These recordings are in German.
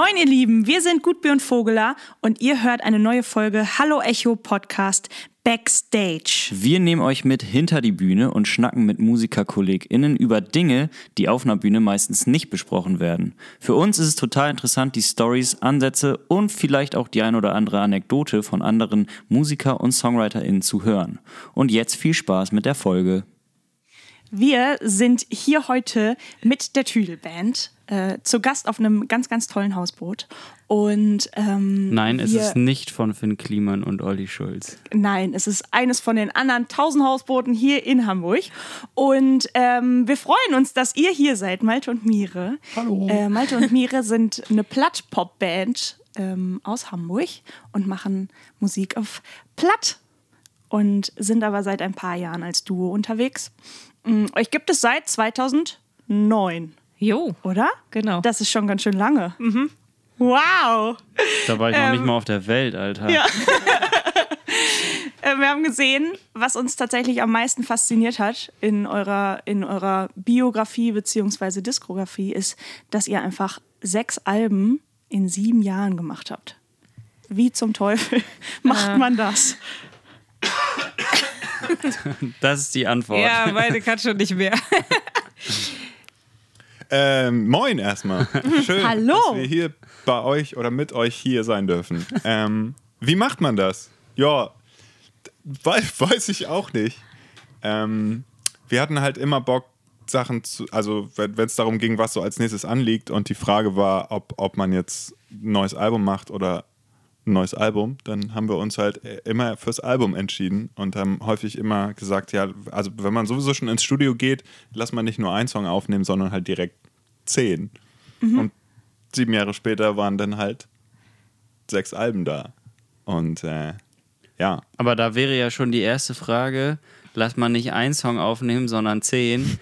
Moin, ihr Lieben, wir sind Gutbier und Vogeler und ihr hört eine neue Folge Hallo Echo Podcast Backstage. Wir nehmen euch mit hinter die Bühne und schnacken mit MusikerkollegInnen über Dinge, die auf einer Bühne meistens nicht besprochen werden. Für uns ist es total interessant, die Stories, Ansätze und vielleicht auch die ein oder andere Anekdote von anderen Musiker- und SongwriterInnen zu hören. Und jetzt viel Spaß mit der Folge. Wir sind hier heute mit der Tüdelband äh, zu Gast auf einem ganz, ganz tollen Hausboot. Und ähm, Nein, es ist nicht von Finn Kliman und Olli Schulz. Nein, es ist eines von den anderen tausend Hausbooten hier in Hamburg. Und ähm, wir freuen uns, dass ihr hier seid, Malte und Mire. Hallo. Äh, Malte und Mire sind eine Platt-Pop-Band ähm, aus Hamburg und machen Musik auf Platt und sind aber seit ein paar Jahren als Duo unterwegs. Mm, Euch gibt es seit 2009, Jo, oder? genau. Das ist schon ganz schön lange. Wow! Da war ich noch nicht mal auf der Welt, Alter. Ja. Äh, Wir haben gesehen, was uns tatsächlich am meisten fasziniert hat in eurer, in eurer Biografie bzw. Diskografie, ist, dass ihr einfach sechs Alben in sieben Jahren gemacht habt. Wie zum Teufel macht man das? Das ist die Antwort. ja, meine kann schon nicht mehr. Ähm, moin erstmal. Schön, Hallo. dass wir hier bei euch oder mit euch hier sein dürfen. Ähm, wie macht man das? Ja, weiß, weiß ich auch nicht. Ähm, wir hatten halt immer Bock, Sachen zu, also wenn es darum ging, was so als nächstes anliegt und die Frage war, ob, ob man jetzt ein neues Album macht oder ein neues Album, dann haben wir uns halt äh, immer fürs Album entschieden und haben häufig immer gesagt, ja, also wenn man sowieso schon ins Studio geht, lass man nicht nur einen Song aufnehmen, sondern halt direkt zehn. Und sieben Jahre später waren dann halt sechs Alben da. Und äh, ja, Aber da wäre ja schon die erste Frage, lass man nicht einen Song aufnehmen, sondern zehn.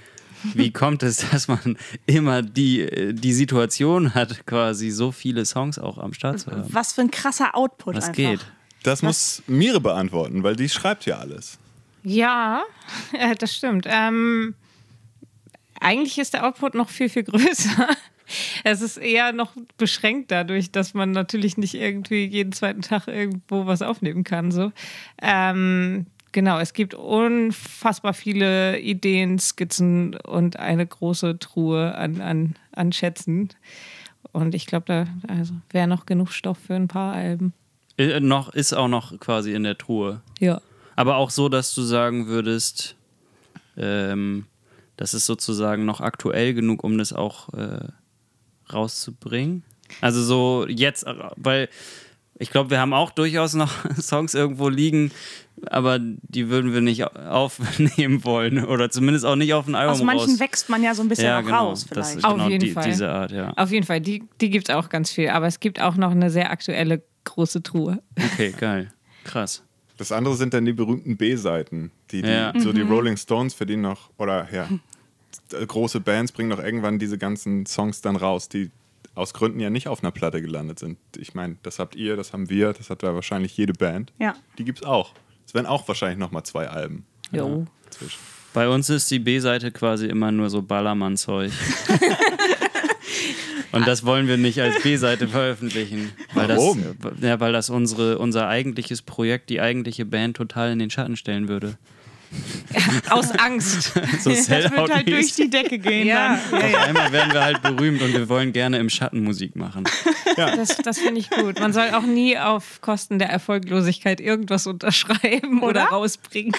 Wie kommt es, dass man immer die, die Situation hat, quasi so viele Songs auch am Start zu haben? Was für ein krasser Output Was einfach. geht? das muss Mire beantworten, weil die schreibt ja alles. Ja, äh, das stimmt. Ähm, eigentlich ist der Output noch viel, viel größer. Es ist eher noch beschränkt dadurch, dass man natürlich nicht irgendwie jeden zweiten Tag irgendwo was aufnehmen kann. So. Ähm, genau, es gibt unfassbar viele Ideen, Skizzen und eine große Truhe an, an, an Schätzen. Und ich glaube, da also, wäre noch genug Stoff für ein paar Alben. Äh, noch, ist auch noch quasi in der Truhe. Ja. Aber auch so, dass du sagen würdest, ähm, das ist sozusagen noch aktuell genug, um das auch äh, rauszubringen. Also so jetzt, äh, weil ich glaube, wir haben auch durchaus noch Songs irgendwo liegen, aber die würden wir nicht aufnehmen wollen oder zumindest auch nicht auf ein Album Aus manchen raus. wächst man ja so ein bisschen ja, auch genau, raus das vielleicht. ist Auf genau jeden die, Fall. diese Art, ja. Auf jeden Fall, die, die gibt es auch ganz viel. Aber es gibt auch noch eine sehr aktuelle große Truhe. Okay, geil. Krass. Das andere sind dann die berühmten B-Seiten, die, die Ja. so die Rolling Stones verdienen noch, oder ja, große Bands bringen doch irgendwann diese ganzen Songs dann raus, die aus Gründen ja nicht auf einer Platte gelandet sind. Ich meine, das habt ihr, das haben wir, das hat ja wahrscheinlich jede Band. Ja. Die gibt's auch. Es werden auch wahrscheinlich nochmal zwei Alben Jo. zwischen. Bei uns ist die B-Seite quasi immer nur so Ballermann-Zeug. Und das wollen wir nicht als B-Seite veröffentlichen. Weil Warum? Das, ja, weil das unsere, unser eigentliches Projekt, die eigentliche Band total in den Schatten stellen würde. Aus Angst. So Das wird halt durch die Decke gehen. ja, Dann. ja, ja. Einmal werden wir halt berühmt und wir wollen gerne im Schatten Musik machen. Das, das finde ich gut. Man soll auch nie auf Kosten der Erfolglosigkeit irgendwas unterschreiben oder, Oder? rausbringen.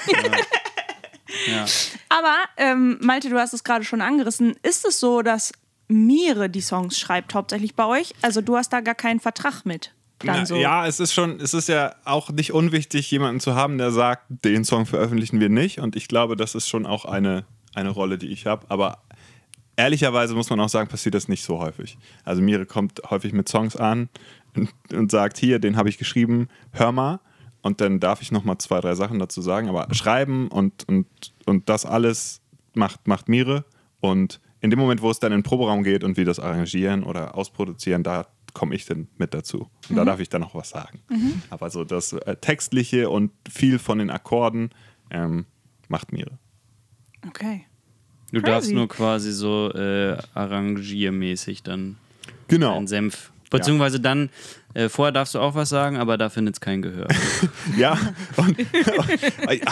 Ja. Aber, ähm, Malte, du hast es gerade schon angerissen. Ist es so, dass Mire die Songs schreibt, hauptsächlich bei euch? Also du hast da gar keinen Vertrag mit. Na, so. Ja, es ist schon, es ist ja auch nicht unwichtig, jemanden zu haben, der sagt, den Song veröffentlichen wir nicht. Und ich glaube, das ist schon auch eine, eine Rolle, die ich habe. Aber ehrlicherweise muss man auch sagen, passiert das nicht so häufig. Also Mire kommt häufig mit Songs an und, und sagt, hier, den habe ich geschrieben, hör mal. Und dann darf ich noch mal zwei, drei Sachen dazu sagen. Aber schreiben und, und, und das alles macht, macht Mire. Und in dem Moment, wo es dann in den Proberaum geht und wir das arrangieren oder ausproduzieren, da komme ich dann mit dazu. Und da darf ich dann noch was sagen. Aber so das äh, Textliche und viel von den Akkorden ähm, macht Mire. Okay. Du Crazy. darfst nur quasi so äh, arrangiermäßig dann Genau. einen Senf Beziehungsweise dann, äh, vorher darfst du auch was sagen, aber da findet es kein Gehör. Ja, und,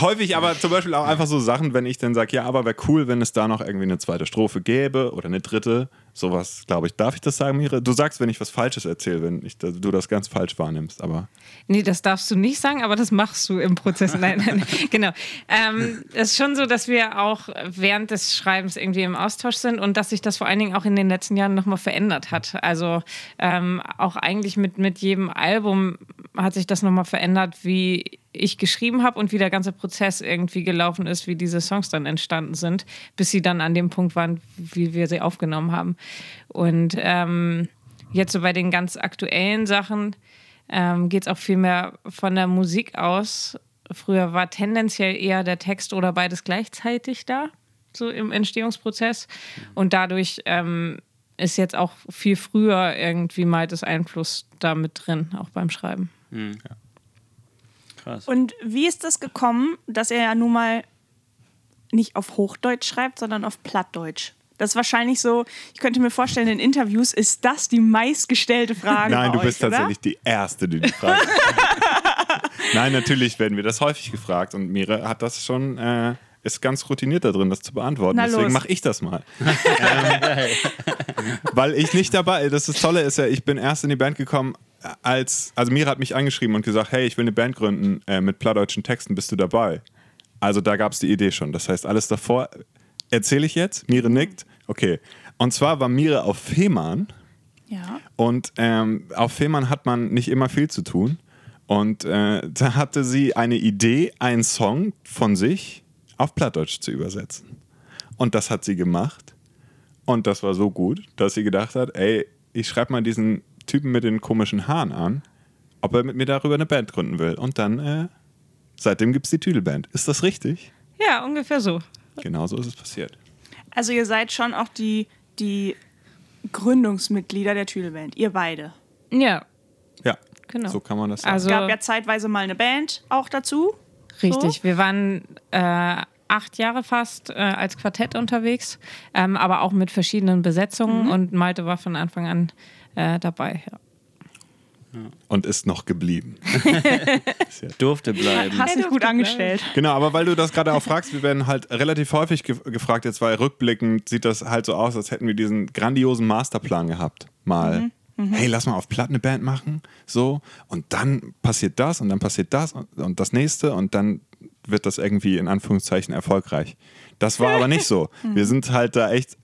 häufig aber zum Beispiel auch einfach so Sachen, wenn ich dann sage, ja, aber wäre cool, wenn es da noch irgendwie eine zweite Strophe gäbe oder eine dritte. Sowas, glaube ich. Darf ich das sagen, Mire? Du sagst, wenn ich was Falsches erzähle, wenn ich, du das ganz falsch wahrnimmst, aber. Nee, das darfst du nicht sagen, aber das machst du im Prozess. Nein, nein, genau. Ähm, es ist schon so, dass wir auch während des Schreibens irgendwie im Austausch sind und dass sich das vor allen Dingen auch in den letzten Jahren nochmal verändert hat. Also ähm, auch eigentlich mit, mit jedem Album hat sich das nochmal verändert, wie ich geschrieben habe und wie der ganze Prozess irgendwie gelaufen ist, wie diese Songs dann entstanden sind, bis sie dann an dem Punkt waren, wie wir sie aufgenommen haben. Und ähm, jetzt so bei den ganz aktuellen Sachen ähm, geht es auch viel mehr von der Musik aus. Früher war tendenziell eher der Text oder beides gleichzeitig da, so im Entstehungsprozess. Und dadurch ähm, ist jetzt auch viel früher irgendwie mal das Einfluss da mit drin, auch beim Schreiben. Mhm. Ja. Krass. Und wie ist das gekommen, dass er ja nun mal nicht auf Hochdeutsch schreibt, sondern auf Plattdeutsch? Das ist wahrscheinlich so, ich könnte mir vorstellen, in Interviews ist das die meistgestellte Frage. Nein, du euch, bist oder? tatsächlich die Erste, die die fragt. Nein, natürlich werden wir das häufig gefragt und Mire hat das schon, äh, ist ganz routiniert da drin, das zu beantworten. Na Deswegen mache ich das mal. ähm, weil ich nicht dabei, das ist Tolle ist ja, ich bin erst in die Band gekommen, als, also Mira hat mich angeschrieben und gesagt, hey, ich will eine Band gründen äh, mit plattdeutschen Texten, bist du dabei? Also da gab es die Idee schon. Das heißt, alles davor erzähle ich jetzt. Mire nickt. Okay. Und zwar war Mire auf Fehmarn Ja. und ähm, auf Fehmarn hat man nicht immer viel zu tun. Und äh, da hatte sie eine Idee, einen Song von sich auf Plattdeutsch zu übersetzen. Und das hat sie gemacht. Und das war so gut, dass sie gedacht hat, ey, ich schreibe mal diesen Typen mit den komischen Haaren an, ob er mit mir darüber eine Band gründen will. Und dann, äh, seitdem gibt es die Tüdelband. Ist das richtig? Ja, ungefähr so. Genau so ist es passiert. Also ihr seid schon auch die, die Gründungsmitglieder der Tüdelband, ihr beide. Ja, Ja, Genau. so kann man das sagen. also Es gab ja zeitweise mal eine Band auch dazu. richtig. So. Wir waren äh, acht Jahre fast äh, als Quartett unterwegs, ähm, aber auch mit verschiedenen Besetzungen und Malte war von Anfang an äh, dabei. Ja. Und ist noch geblieben. Durfte bleiben. Hast dich gut angestellt. Genau, aber weil du das gerade auch fragst, wir werden halt relativ häufig ge gefragt, jetzt weil rückblickend sieht das halt so aus, als hätten wir diesen grandiosen Masterplan gehabt. Mal, hey, lass mal auf Platt eine Band machen, so, und dann passiert das und dann passiert das und, und das nächste und dann wird das irgendwie in Anführungszeichen erfolgreich. Das war aber nicht so. Wir sind halt da echt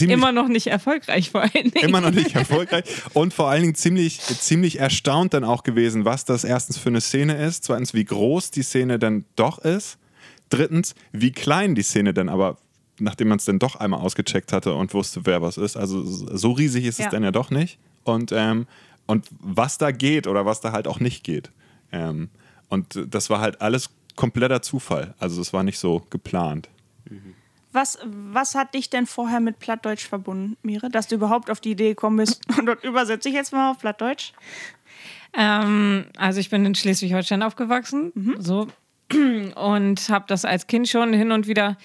Immer noch nicht erfolgreich vor allen Dingen. immer noch nicht erfolgreich und vor allen Dingen ziemlich, ziemlich erstaunt dann auch gewesen, was das erstens für eine Szene ist, zweitens, wie groß die Szene dann doch ist, drittens, wie klein die Szene dann aber, nachdem man es dann doch einmal ausgecheckt hatte und wusste, wer was ist, also so riesig ist es Ja. dann ja doch nicht und, ähm, und was da geht oder was da halt auch nicht geht. Ähm, und das war halt alles kompletter Zufall, also es war nicht so geplant. Was, was hat dich denn vorher mit Plattdeutsch verbunden, Mire? Dass du überhaupt auf die Idee gekommen bist und dort übersetze ich jetzt mal auf Plattdeutsch? Ähm, also ich bin in Schleswig-Holstein aufgewachsen, so und habe das als Kind schon hin und wieder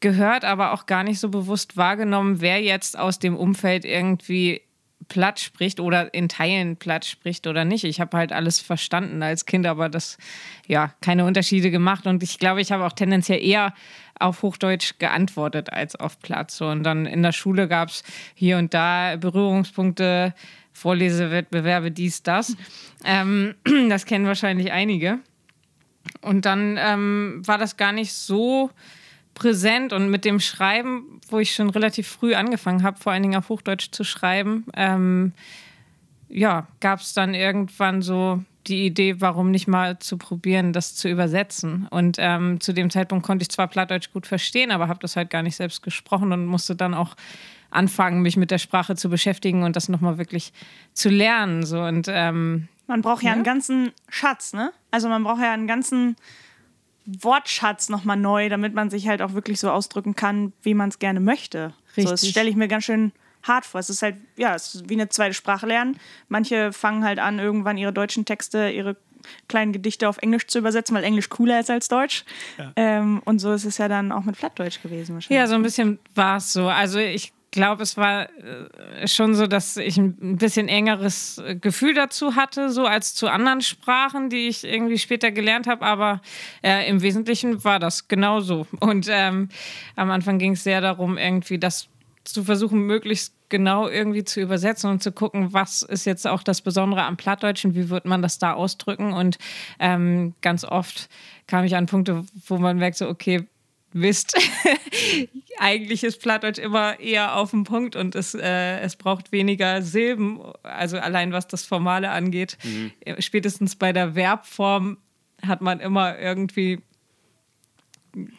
gehört, aber auch gar nicht so bewusst wahrgenommen, wer jetzt aus dem Umfeld irgendwie platt spricht oder in Teilen platt spricht oder nicht. Ich habe halt alles verstanden als Kind, aber das ja keine Unterschiede gemacht und ich glaube, ich habe auch tendenziell eher auf Hochdeutsch geantwortet als auf Platt. Und dann in der Schule gab es hier und da Berührungspunkte, Vorlesewettbewerbe, dies, das. Ähm, das kennen wahrscheinlich einige. Und dann ähm, war das gar nicht so präsent und mit dem Schreiben, wo ich schon relativ früh angefangen habe, vor allen Dingen auf Hochdeutsch zu schreiben, ähm, ja, gab es dann irgendwann so die Idee, warum nicht mal zu probieren, das zu übersetzen. Und ähm, zu dem Zeitpunkt konnte ich zwar Plattdeutsch gut verstehen, aber habe das halt gar nicht selbst gesprochen und musste dann auch anfangen, mich mit der Sprache zu beschäftigen und das nochmal wirklich zu lernen. So. Und ähm, Man braucht ja, Ja. einen ganzen Schatz, ne? Also man braucht ja einen ganzen Wortschatz nochmal neu, damit man sich halt auch wirklich so ausdrücken kann, wie man es gerne möchte. So, das Richtig. stelle ich mir ganz schön hart vor. Es ist halt, ja, es ist wie eine zweite Sprache lernen. Manche fangen halt an, irgendwann ihre deutschen Texte, ihre kleinen Gedichte auf Englisch zu übersetzen, weil Englisch cooler ist als Deutsch. Ähm, und so ist es ja dann auch mit Plattdeutsch gewesen wahrscheinlich. Ja, so ein bisschen war es so. Also ich glaube, es war äh, schon so, dass ich ein bisschen engeres äh, Gefühl dazu hatte, so als zu anderen Sprachen, die ich irgendwie später gelernt habe. Aber äh, im Wesentlichen war das genauso. Und ähm, am Anfang ging es sehr darum, irgendwie das zu versuchen, möglichst genau irgendwie zu übersetzen und zu gucken, was ist jetzt auch das Besondere am Plattdeutschen, wie wird man das da ausdrücken. Und ähm, ganz oft kam ich an Punkte, wo man merkt, so, okay, wisst, eigentlich ist Plattdeutsch immer eher auf den Punkt und es, äh, es braucht weniger Silben, also allein was das Formale angeht. Mhm. Spätestens bei der Verbform hat man immer irgendwie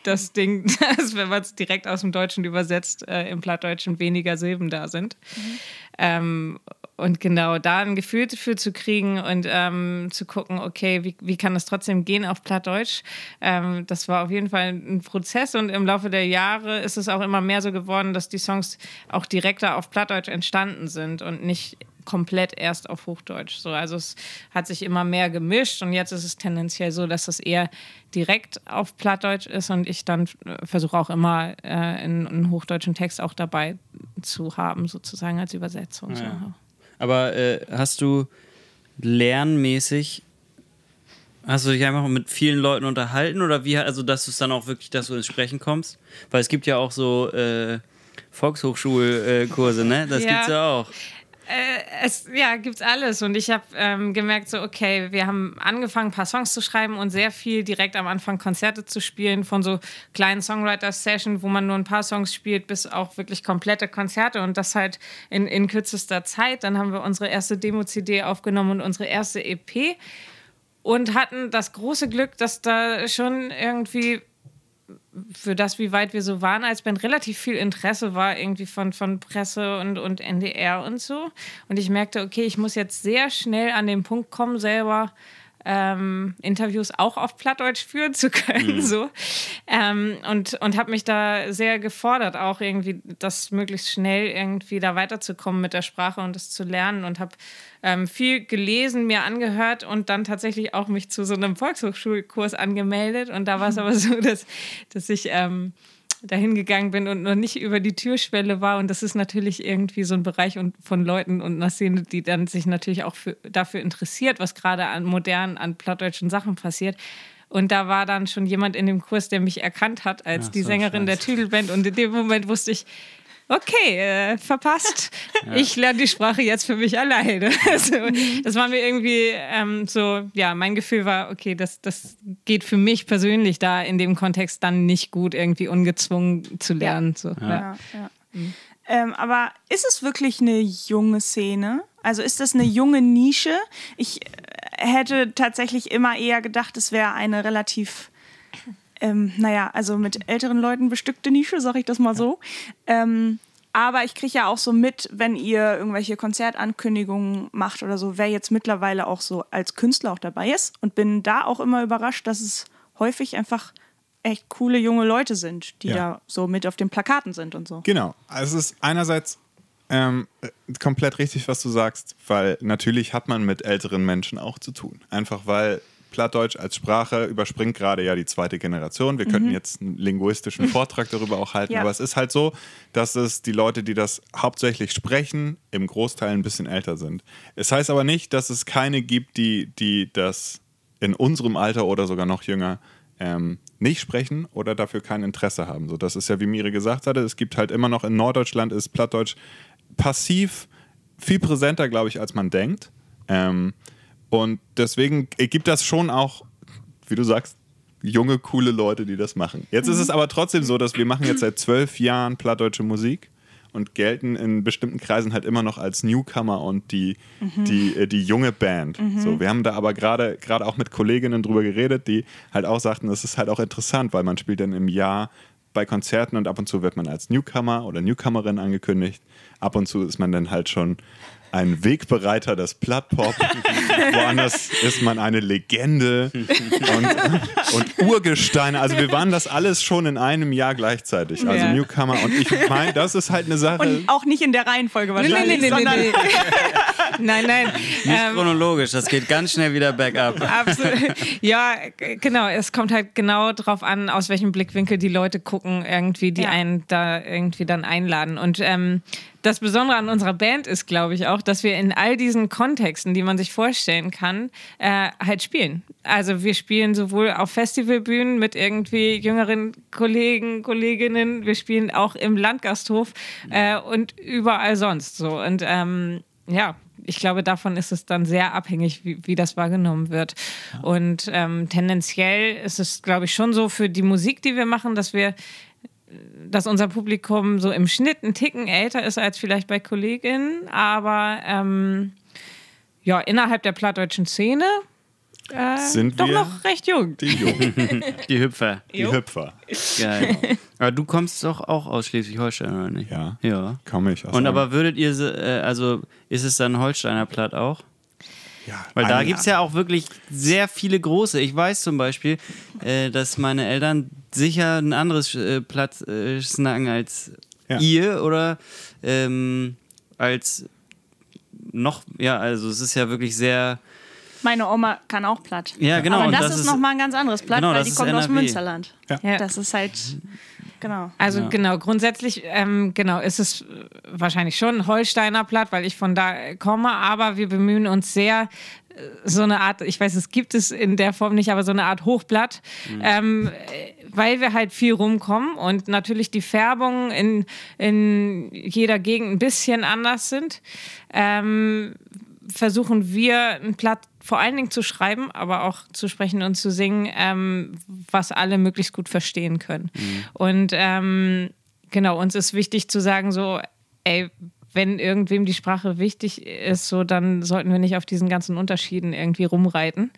das Ding, dass wenn man es direkt aus dem Deutschen übersetzt, äh, im Plattdeutschen weniger Silben da sind. Mhm. Ähm, und genau da ein Gefühl dafür zu kriegen und ähm, zu gucken, okay, wie, wie kann das trotzdem gehen auf Plattdeutsch? Ähm, das war auf jeden Fall ein Prozess und im Laufe der Jahre ist es auch immer mehr so geworden, dass die Songs auch direkter auf Plattdeutsch entstanden sind und nicht komplett erst auf Hochdeutsch. So, also es hat sich immer mehr gemischt und jetzt ist es tendenziell so, dass es eher direkt auf Plattdeutsch ist und ich dann äh, versuche auch immer äh, einen, einen hochdeutschen Text auch dabei zu haben, sozusagen als Übersetzung. Ja. So. Aber äh, hast du lernmäßig Hast du dich einfach mit vielen Leuten unterhalten oder wie, also dass du es dann auch wirklich, dass du ins Sprechen kommst? Weil es gibt ja auch so äh, Volkshochschulkurse, ne? Das ja. gibt's ja auch. Äh, es ja, gibt's alles. Und ich habe ähm, gemerkt, so, okay, wir haben angefangen, ein paar Songs zu schreiben und sehr viel direkt am Anfang Konzerte zu spielen, von so kleinen Songwriter-Sessions, wo man nur ein paar Songs spielt, bis auch wirklich komplette Konzerte und das halt in, in kürzester Zeit. Dann haben wir unsere erste Demo-CD aufgenommen und unsere erste EP und hatten das große Glück, dass da schon irgendwie für das, wie weit wir so waren als Band, relativ viel Interesse war irgendwie von, von Presse und, und NDR und so. Und ich merkte, okay, ich muss jetzt sehr schnell an den Punkt kommen, selber ähm, Interviews auch auf Plattdeutsch führen zu können. Mhm. So. Ähm, und und habe mich da sehr gefordert, auch irgendwie das möglichst schnell irgendwie da weiterzukommen mit der Sprache und das zu lernen und habe ähm, viel gelesen, mir angehört und dann tatsächlich auch mich zu so einem Volkshochschulkurs angemeldet. Und da war es mhm. aber so, dass, dass ich ähm, dahin gegangen bin und noch nicht über die Türschwelle war. Und das ist natürlich irgendwie so ein Bereich von Leuten und einer Szene, die dann sich natürlich auch für, dafür interessiert, was gerade an modernen, an plattdeutschen Sachen passiert. Und da war dann schon jemand in dem Kurs, der mich erkannt hat als Ach, die Sängerin der Tüdelband. Und in dem Moment wusste ich, okay, äh, verpasst. Ja. Ich lerne die Sprache jetzt für mich alleine. Also, das war mir irgendwie ähm, so, ja, mein Gefühl war, okay, das, das geht für mich persönlich da in dem Kontext dann nicht gut, irgendwie ungezwungen zu lernen. Ja. So, ja. ja mhm. ähm, aber ist es wirklich eine junge Szene? Also ist das eine junge Nische? Ich äh, hätte tatsächlich immer eher gedacht, es wäre eine relativ ähm, naja, also mit älteren Leuten bestückte Nische, sag ich das mal so. Ähm, aber ich kriege ja auch so mit, wenn ihr irgendwelche Konzertankündigungen macht oder so, wer jetzt mittlerweile auch so als Künstler auch dabei ist. Und bin da auch immer überrascht, dass es häufig einfach echt coole junge Leute sind, die ja. da so mit auf den Plakaten sind und so. Genau. Also es ist einerseits ähm, komplett richtig, was du sagst, weil natürlich hat man mit älteren Menschen auch zu tun. Einfach weil Plattdeutsch als Sprache überspringt gerade ja die zweite Generation. Wir mhm. könnten jetzt einen linguistischen Vortrag darüber auch halten, ja. aber es ist halt so, dass es die Leute, die das hauptsächlich sprechen, im Großteil ein bisschen älter sind. Es heißt aber nicht, dass es keine gibt, die, die das in unserem Alter oder sogar noch jünger ähm, nicht sprechen oder dafür kein Interesse haben. So, das ist ja, wie Mire gesagt hatte, es gibt halt immer noch in Norddeutschland ist Plattdeutsch passiv viel präsenter, glaube ich, als man denkt. Ähm, und deswegen gibt das schon auch, wie du sagst, junge, coole Leute, die das machen. Jetzt ist es aber trotzdem so, dass wir machen jetzt seit zwölf Jahren plattdeutsche Musik und gelten in bestimmten Kreisen halt immer noch als Newcomer und die, mhm. die, äh, die junge Band. Mhm. So, wir haben da aber gerade auch mit Kolleginnen drüber geredet, die halt auch sagten, das ist halt auch interessant, weil man spielt dann im Jahr bei Konzerten und ab und zu wird man als Newcomer oder Newcomerin angekündigt. Ab und zu ist man dann halt schon ein Wegbereiter des Plattpop. Woanders ist man eine Legende und, und Urgesteine. Also wir waren das alles schon in einem Jahr gleichzeitig. Also Ja. Newcomer. Und ich meine, das ist halt eine Sache. Und auch nicht in der Reihenfolge Nee, nee, wahrscheinlich, nee, nee, sondern nee. nein, nein. Nicht Ähm, chronologisch, das geht ganz schnell wieder bergab. Absolut. Ja, genau. Es kommt halt genau drauf an, aus welchem Blickwinkel die Leute gucken, irgendwie, die Ja. einen da irgendwie dann einladen. Und ähm, das Besondere an unserer Band ist, glaube ich, auch, dass wir in all diesen Kontexten, die man sich vorstellen kann, äh, halt spielen. Also wir spielen sowohl auf Festivalbühnen mit irgendwie jüngeren Kollegen, Kolleginnen, wir spielen auch im Landgasthof äh, und überall sonst so. Und ähm, ja, ich glaube, davon ist es dann sehr abhängig, wie, wie das wahrgenommen wird. Und ähm, tendenziell ist es, glaube ich, schon so für die Musik, die wir machen, dass wir dass unser Publikum so im Schnitt einen Ticken älter ist als vielleicht bei Kolleginnen, aber ähm, ja, innerhalb der plattdeutschen Szene äh, Sind doch wir noch recht jung. die Jungen, Die Hüpfer. die Hüpfer. Geil. Aber du kommst doch auch aus Schleswig-Holstein, oder nicht? Ja. Ja. Komme ich aus Und aber würdet ihr, äh, also ist es dann Holsteiner Platt auch? Ja, Weil da gibt es ja auch wirklich sehr viele große. Ich weiß zum Beispiel, äh, dass meine Eltern sicher ein anderes äh, Platt äh, snacken als Ja. ihr oder ähm, als noch, ja, also es ist ja wirklich sehr, meine Oma kann auch platt. Ja, genau, Aber und das, das ist, ist- nochmal ein ganz anderes Platt, Genau, weil die kommt aus NRW. Münsterland. Ja. Das ist halt, genau. Also Ja. genau, grundsätzlich ähm, genau ist es wahrscheinlich schon ein Holsteiner Platt, weil ich von da komme, aber wir bemühen uns sehr äh, so eine Art, ich weiß, es gibt es in der Form nicht, aber so eine Art Hochblatt, ähm, äh, weil wir halt viel rumkommen und natürlich die Färbungen in, in jeder Gegend ein bisschen anders sind. Ähm, versuchen wir ein Platt vor allen Dingen zu schreiben, aber auch zu sprechen und zu singen, ähm, was alle möglichst gut verstehen können. Und ähm, genau, uns ist wichtig zu sagen, so, ey, wenn irgendwem die Sprache wichtig ist, so dann sollten wir nicht auf diesen ganzen Unterschieden irgendwie rumreiten.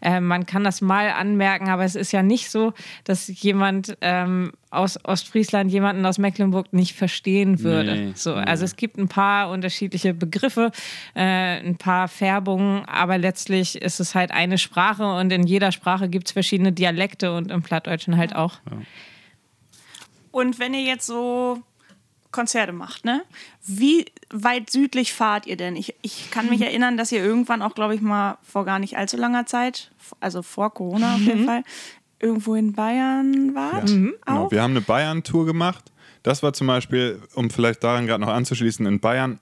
Äh, man kann das mal anmerken, aber es ist ja nicht so, dass jemand ähm, aus Ostfriesland jemanden aus Mecklenburg nicht verstehen würde. Nee, so, nee. also es gibt ein paar unterschiedliche Begriffe, äh, ein paar Färbungen, aber letztlich ist es halt eine Sprache und in jeder Sprache gibt es verschiedene Dialekte und im Plattdeutschen halt auch. Und wenn ihr jetzt so Konzerte macht, ne? Wie weit südlich fahrt ihr denn? Ich, ich kann Mhm. mich erinnern, dass ihr irgendwann auch, glaube ich, mal vor gar nicht allzu langer Zeit, also vor Corona auf Mhm. jeden Fall, irgendwo in Bayern wart. Genau. Auch? Wir haben eine Bayern-Tour gemacht. Das war zum Beispiel, um vielleicht daran gerade noch anzuschließen, in Bayern.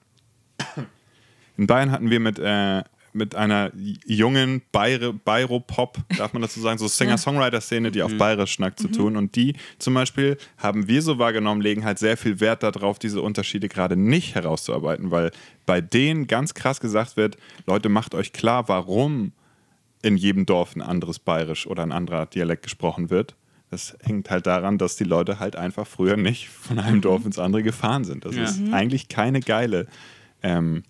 In Bayern hatten wir mit, äh, mit einer jungen Bayre, Bayro-Pop, darf man dazu sagen, so Singer-Songwriter-Szene, die auf Bayerisch schnackt, zu tun. Und die zum Beispiel, haben wir so wahrgenommen, legen halt sehr viel Wert darauf, diese Unterschiede gerade nicht herauszuarbeiten, weil bei denen ganz krass gesagt wird, Leute, macht euch klar, warum in jedem Dorf ein anderes Bayerisch oder ein anderer Dialekt gesprochen wird. Das hängt halt daran, dass die Leute halt einfach früher nicht von einem Dorf ins andere gefahren sind. Das Ja. ist eigentlich keine geile, ähm,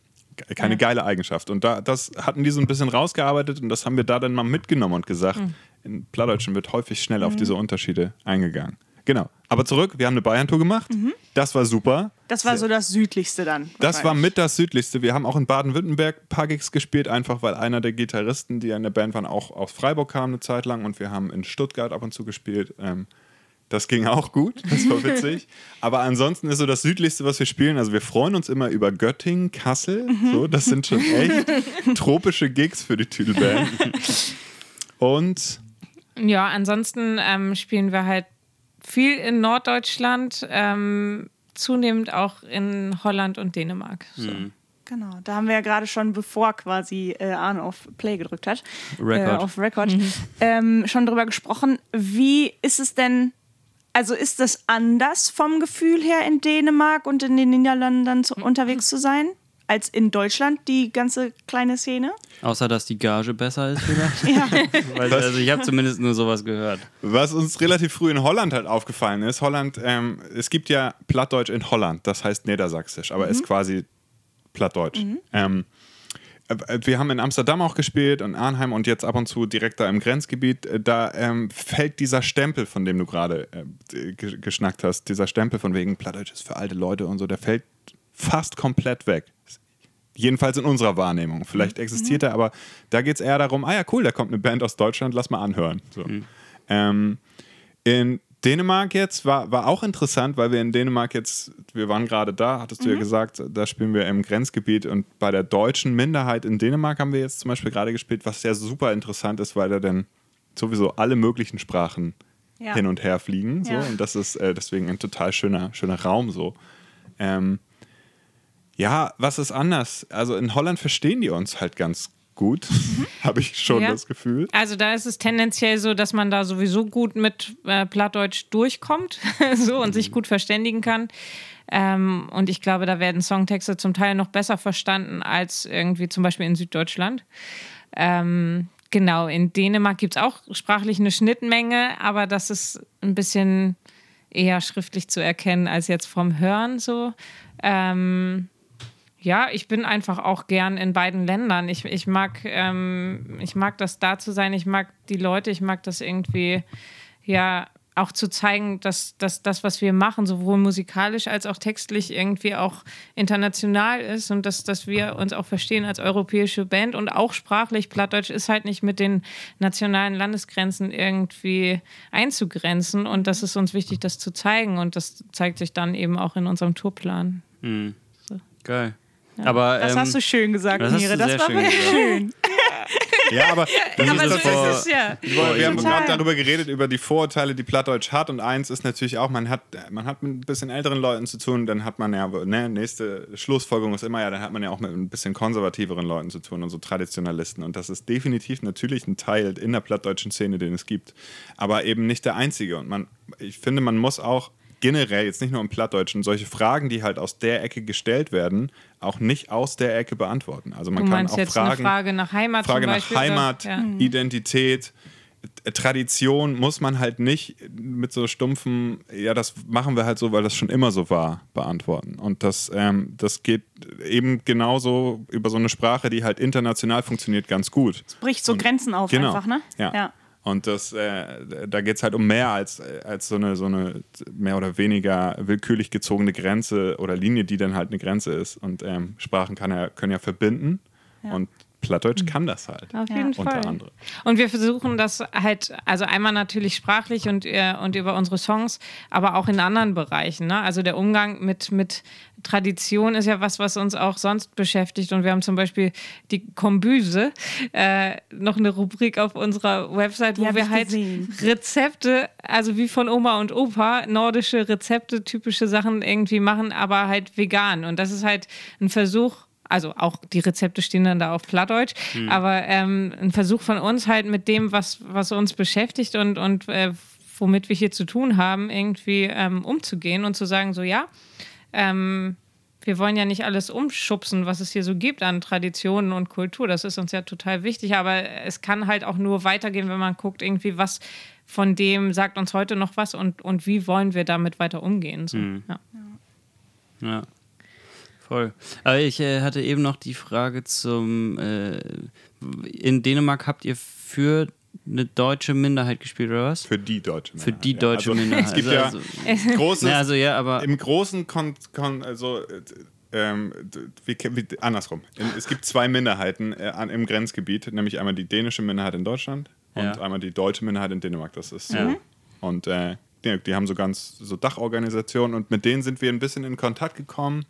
keine geile Eigenschaft. Und da, das hatten die so ein bisschen rausgearbeitet und das haben wir da dann mal mitgenommen und gesagt, in Plattdeutschen wird häufig schnell auf diese Unterschiede eingegangen. Genau. Aber zurück, wir haben eine Bayern-Tour gemacht. Das war super. Das war so das südlichste dann. Das war mit das südlichste. Wir haben auch in Baden-Württemberg ein paar Gigs gespielt, einfach weil einer der Gitarristen, die in der Band waren, auch aus Freiburg kam eine Zeit lang und wir haben in Stuttgart ab und zu gespielt. Ähm, das ging auch gut, das war witzig. Aber ansonsten ist so das südlichste, was wir spielen. Also wir freuen uns immer über Göttingen, Kassel. So, das sind schon echt tropische Gigs für die Tüdelband. Und Ja, ansonsten ähm, spielen wir halt viel in Norddeutschland, ähm, zunehmend auch in Holland und Dänemark. So. Genau, da haben wir ja gerade schon, bevor quasi äh, Arne auf Play gedrückt hat, Record. Äh, auf Record, ähm, schon drüber gesprochen. Wie ist es denn, also ist es anders vom Gefühl her in Dänemark und in den Niederlanden dann zu, unterwegs zu sein, als in Deutschland, die ganze kleine Szene? Außer, dass die Gage besser ist, vielleicht. Ja. Weil, also ich habe zumindest nur sowas gehört. Was uns relativ früh in Holland halt aufgefallen ist, Holland, ähm, es gibt ja Plattdeutsch in Holland, das heißt Niedersächsisch, aber ist quasi Plattdeutsch. Ähm, äh, wir haben in Amsterdam auch gespielt und Arnheim und jetzt ab und zu direkt da im Grenzgebiet. äh, Da ähm, fällt dieser Stempel, von dem du gerade äh, ge- geschnackt hast, dieser Stempel von wegen Plattdeutsch ist für alte Leute und so, der fällt fast komplett weg. Jedenfalls in unserer Wahrnehmung. Vielleicht existiert er, aber da geht es eher darum, ah ja, cool, da kommt eine Band aus Deutschland, lass mal anhören. So. Ähm, in Dänemark jetzt war, war auch interessant, weil wir in Dänemark jetzt, wir waren gerade da, hattest du ja gesagt, da spielen wir im Grenzgebiet und bei der deutschen Minderheit in Dänemark haben wir jetzt zum Beispiel gerade gespielt, was ja super interessant ist, weil da dann sowieso alle möglichen Sprachen Ja. hin und her fliegen. So. Ja. Und das ist äh, deswegen ein total schöner, schöner Raum so. Ähm, ja, was ist anders? Also in Holland verstehen die uns halt ganz gut, habe ich schon Ja. das Gefühl. Also da ist es tendenziell so, dass man da sowieso gut mit äh, Plattdeutsch durchkommt so und sich gut verständigen kann. Ähm, und ich glaube, da werden Songtexte zum Teil noch besser verstanden als irgendwie zum Beispiel in Süddeutschland. Ähm, genau, in Dänemark gibt es auch sprachlich eine Schnittmenge, aber das ist ein bisschen eher schriftlich zu erkennen als jetzt vom Hören so. Ähm, ja, ich bin einfach auch gern in beiden Ländern. Ich, ich, mag, ähm, ich mag das da zu sein, ich mag die Leute, ich mag das irgendwie, ja, auch zu zeigen, dass, dass das, was wir machen, sowohl musikalisch als auch textlich irgendwie auch international ist und dass, dass wir uns auch verstehen als europäische Band und auch sprachlich. Plattdeutsch ist halt nicht mit den nationalen Landesgrenzen irgendwie einzugrenzen und das ist uns wichtig, das zu zeigen und das zeigt sich dann eben auch in unserem Tourplan. Geil. Aber, Das ähm, hast du schön gesagt, Mire. Das war schön schön. Ja, aber das Aber ist so das, vor- ist es ja. Wir, wir haben gerade darüber geredet, über die Vorurteile, die Plattdeutsch hat. Und eins ist natürlich auch, man hat, man hat mit ein bisschen älteren Leuten zu tun. Dann hat man ja, ne, nächste Schlussfolgerung ist immer ja, dann hat man ja auch mit ein bisschen konservativeren Leuten zu tun und so Traditionalisten. Und das ist definitiv natürlich ein Teil in der plattdeutschen Szene, den es gibt. Aber eben nicht der einzige. Und man, ich finde, man muss auch generell, jetzt nicht nur im Plattdeutschen, solche Fragen, die halt aus der Ecke gestellt werden, auch nicht aus der Ecke beantworten. Also man Du kann auch jetzt Fragen, eine Frage nach Heimat Frage zum nach Beispiel? Heimat, Ja. Identität, äh, Tradition muss man halt nicht mit so stumpfen, ja, das machen wir halt so, weil das schon immer so war, beantworten. Und das, ähm, das geht eben genauso über so eine Sprache, die halt international funktioniert, ganz gut. Bricht so Grenzen auf Genau. einfach, ne? Ja. Und das, äh, da geht es halt um mehr als, als so, eine, so eine mehr oder weniger willkürlich gezogene Grenze oder Linie, die dann halt eine Grenze ist. Und ähm, Sprachen kann ja, können ja verbinden. Und Plattdeutsch kann das halt. Auf jeden Unter Fall. anderem. Und wir versuchen das halt, also einmal natürlich sprachlich und, äh, und über unsere Songs, aber auch in anderen Bereichen. Ne? Also der Umgang mit, mit Tradition ist ja was, was uns auch sonst beschäftigt. Und wir haben zum Beispiel die Kombüse, äh, noch eine Rubrik auf unserer Website, wo Die hab wir halt gesehen. Rezepte, also wie von Oma und Opa, nordische Rezepte, typische Sachen irgendwie machen, aber halt vegan. Und das ist halt ein Versuch, also auch die Rezepte stehen dann da auf Plattdeutsch, aber ähm, ein Versuch von uns halt mit dem, was, was uns beschäftigt und, und äh, womit wir hier zu tun haben, irgendwie ähm, umzugehen und zu sagen, so ja, ähm, wir wollen ja nicht alles umschubsen, was es hier so gibt an Traditionen und Kultur. Das ist uns ja total wichtig, aber es kann halt auch nur weitergehen, wenn man guckt, irgendwie, was von dem sagt uns heute noch was und, und wie wollen wir damit weiter umgehen. So. Ja. Ja. Voll. Aber ich äh, hatte eben noch die Frage zum. Äh, in Dänemark habt ihr für eine deutsche Minderheit gespielt, oder was? Für die deutsche Für Minderheit, die ja. deutsche also, Minderheit. Es gibt Also- ja großes, Ja, also ja, aber. im großen Kon, Kon also äh, ähm, wie, wie, andersrum. Es gibt zwei Minderheiten äh, an, im Grenzgebiet, nämlich einmal die dänische Minderheit in Deutschland und Ja. einmal die deutsche Minderheit in Dänemark. Das ist so. Ja. Und äh, die, die haben so ganz so Dachorganisationen und mit denen sind wir ein bisschen in Kontakt gekommen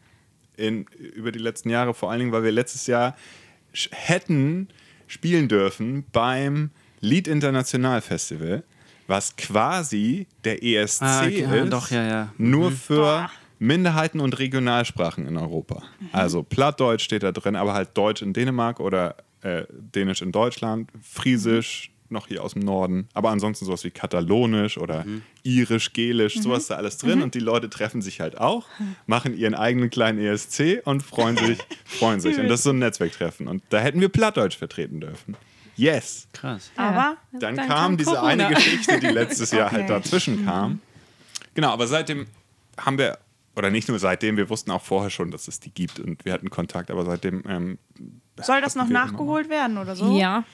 in, über die letzten Jahre, vor allen Dingen, weil wir letztes Jahr hätten spielen dürfen beim Lied International Festival, was quasi der ESC Ah, okay, ja, ist, doch, ja, ja. nur für Minderheiten und Regionalsprachen in Europa. Also Plattdeutsch steht da drin, aber halt Deutsch in Dänemark oder äh, Dänisch in Deutschland, Friesisch noch hier aus dem Norden, aber ansonsten sowas wie Katalonisch oder Irisch, Gelisch, sowas ist da alles drin und die Leute treffen sich halt auch, machen ihren eigenen kleinen ESC und freuen sich, freuen sich. Und das ist so ein Netzwerktreffen und da hätten wir Plattdeutsch vertreten dürfen. Yes. Krass. Aber Dann, Dann kam kam diese Corona. eine Geschichte, die letztes Jahr halt Okay. dazwischen kam. Genau, aber seitdem haben wir, oder nicht nur seitdem, wir wussten auch vorher schon, dass es die gibt und wir hatten Kontakt, aber seitdem. Ähm, soll das noch nachgeholt werden oder so? Ja,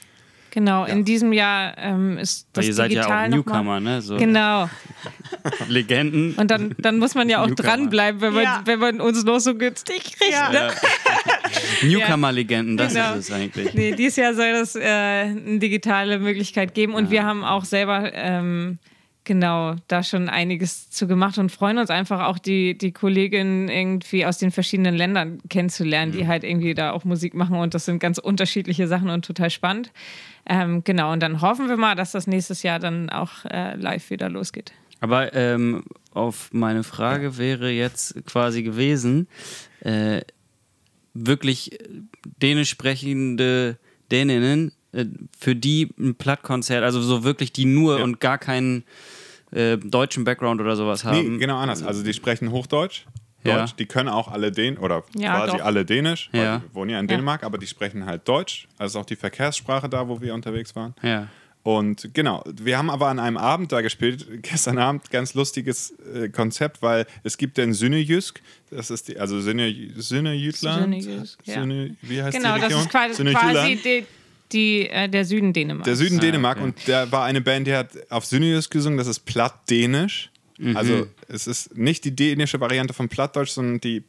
genau. In diesem Jahr ähm, ist das Weil ihr seid ja digital auch noch mal- Newcomer, ne? So Genau. Legenden. Und dann, dann muss man ja auch Newcomer. dranbleiben, wenn man, Ja. wenn man uns noch so günstig kriegt. Ja. Ne? Newcomer-Legenden, das Genau. ist es eigentlich. Nee, dieses Jahr soll es äh, eine digitale Möglichkeit geben und wir haben auch selber ähm, genau da schon einiges zu gemacht und freuen uns einfach auch die, die Kolleginnen irgendwie aus den verschiedenen Ländern kennenzulernen, die halt irgendwie da auch Musik machen und das sind ganz unterschiedliche Sachen und total spannend. Ähm, genau, und dann hoffen wir mal, dass das nächstes Jahr dann auch äh, live wieder losgeht. Aber ähm, auf meine Frage wäre jetzt quasi gewesen, äh, wirklich dänisch sprechende Däninnen, äh, für die ein Plattkonzert, also so wirklich die nur Ja. und gar keinen äh, deutschen Background oder sowas Nee, haben. genau anders. Also die sprechen Hochdeutsch. Ja. Deutsch. Die können auch alle Dänisch oder Ja, quasi doch. alle Dänisch, weil Ja. die wohnen ja in Ja. Dänemark, aber die sprechen halt Deutsch. Also auch die Verkehrssprache da, wo wir unterwegs waren. Ja. Und genau, wir haben aber an einem Abend da gespielt, gestern Abend, ganz lustiges äh, Konzept, weil es gibt den Sünnejysk, das ist die, also Sünne, Sünnejütland. Sünnejysk, ja. Sünne, wie heißt Genau, die das Region? ist quasi, quasi die, die, äh, der Süden Dänemarks. Der Süden Ah, Dänemark okay. und da war eine Band, die hat auf Sünnejysk gesungen, das ist Plattdänisch. Mhm. Also es ist nicht die dänische Variante von Plattdeutsch, sondern die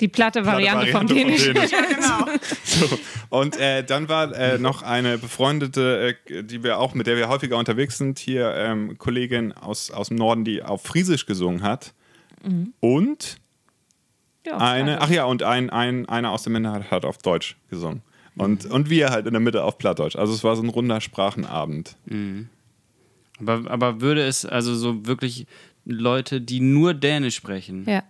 die platte Variante vom Dänisch. Genau. So. Und äh, dann war äh, noch eine befreundete, äh, die wir auch, mit der wir häufiger unterwegs sind, hier ähm, Kollegin aus, aus dem Norden, die auf Friesisch gesungen hat. Und Ja, eine, ach ja, und ein, ein, einer aus der Minderheit hat auf Deutsch gesungen. Und, und wir halt in der Mitte auf Plattdeutsch. Also es war so ein runder Sprachenabend. Aber, aber würde es also so wirklich Leute, die nur Dänisch sprechen, Ja.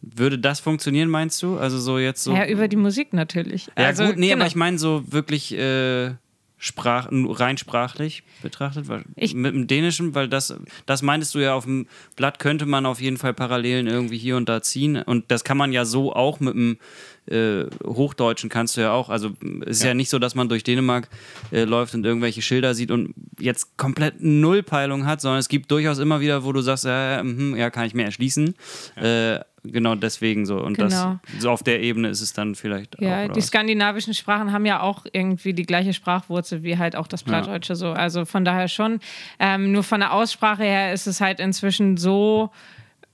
würde das funktionieren, meinst du? Also so jetzt so. ja, über die Musik natürlich. Ja, also, gut, nee, genau. aber ich meine so wirklich äh, Sprach, rein sprachlich betrachtet, weil Ich- mit dem Dänischen, weil das, das meintest du ja auf dem Blatt, könnte man auf jeden Fall Parallelen irgendwie hier und da ziehen. Und das kann man ja so auch mit dem äh, Hochdeutschen kannst du ja auch. Also es ist ja. nicht so, dass man durch Dänemark äh, läuft und irgendwelche Schilder sieht und jetzt komplett Nullpeilung hat, sondern es gibt durchaus immer wieder, wo du sagst, ja, mhm, ja kann ich mir erschließen. Äh, genau deswegen so. Und Genau. das so auf der Ebene ist es dann vielleicht auch. Ja, oder die was? skandinavischen Sprachen haben ja auch irgendwie die gleiche Sprachwurzel wie halt auch das Plattdeutsche so. Also von daher schon. Ähm, nur von der Aussprache her ist es halt inzwischen so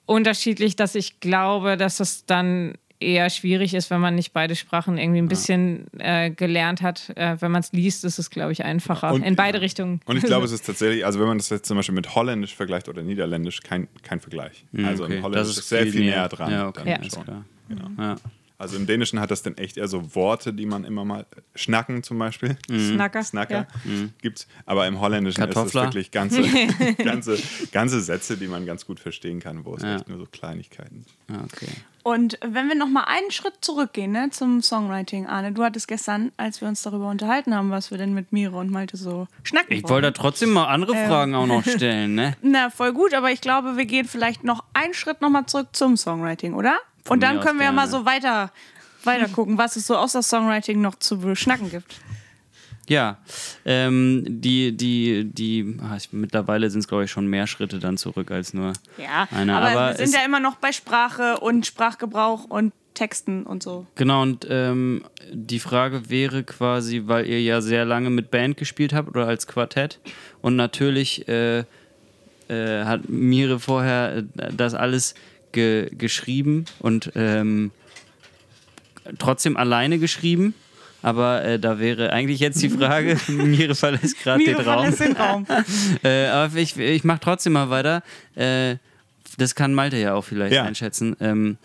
unterschiedlich, dass ich glaube, dass es dann eher schwierig ist, wenn man nicht beide Sprachen irgendwie ein bisschen äh, gelernt hat. Äh, wenn man es liest, ist es, glaube ich, einfacher. Und- In beide Richtungen. Und ich glaube, es ist tatsächlich, also wenn man das jetzt zum Beispiel mit Holländisch vergleicht oder Niederländisch, kein, kein Vergleich. also okay. im Holländisch Das ist, sehr viel näher dran. Ja, okay, klar. Genau. Ja. Also im Dänischen hat das dann echt eher so Worte, die man immer mal schnacken zum Beispiel. Snacker. Snacker Ja. gibt's. Aber im Holländischen Kartoffler. ist es wirklich ganze, ganze, ganze Sätze, die man ganz gut verstehen kann, wo es Ja. echt nur so Kleinigkeiten sind. Ah, okay. Und wenn wir noch mal einen Schritt zurückgehen ne, zum Songwriting, Arne, du hattest gestern, als wir uns darüber unterhalten haben, was wir denn mit Mire und Malte so schnacken Ich wollte da trotzdem mal andere Fragen auch noch stellen, ne? Na, voll gut, aber ich glaube, wir gehen vielleicht noch einen Schritt noch mal zurück zum Songwriting, oder? Von und dann können wir ja mal so weiter, weiter gucken, was es so außer Songwriting noch zu beschnacken gibt. Ja, ähm, die, die, die, ah, ich, mittlerweile sind es, glaube ich, schon mehr Schritte dann zurück als nur Ja, eine. aber, Aber wir sind ja immer noch bei Sprache und Sprachgebrauch und Texten und so. genau, und ähm, die Frage wäre quasi, weil ihr ja sehr lange mit Band gespielt habt oder als Quartett und natürlich äh, äh, hat Mire vorher äh, das alles ge geschrieben und ähm, trotzdem alleine geschrieben. Aber äh, da wäre eigentlich jetzt die Frage, Mire verlässt gerade den Raum. den Raum. Äh, aber ich, ich mache trotzdem mal weiter. Äh, das kann Malte ja auch vielleicht Ja. einschätzen. Ähm,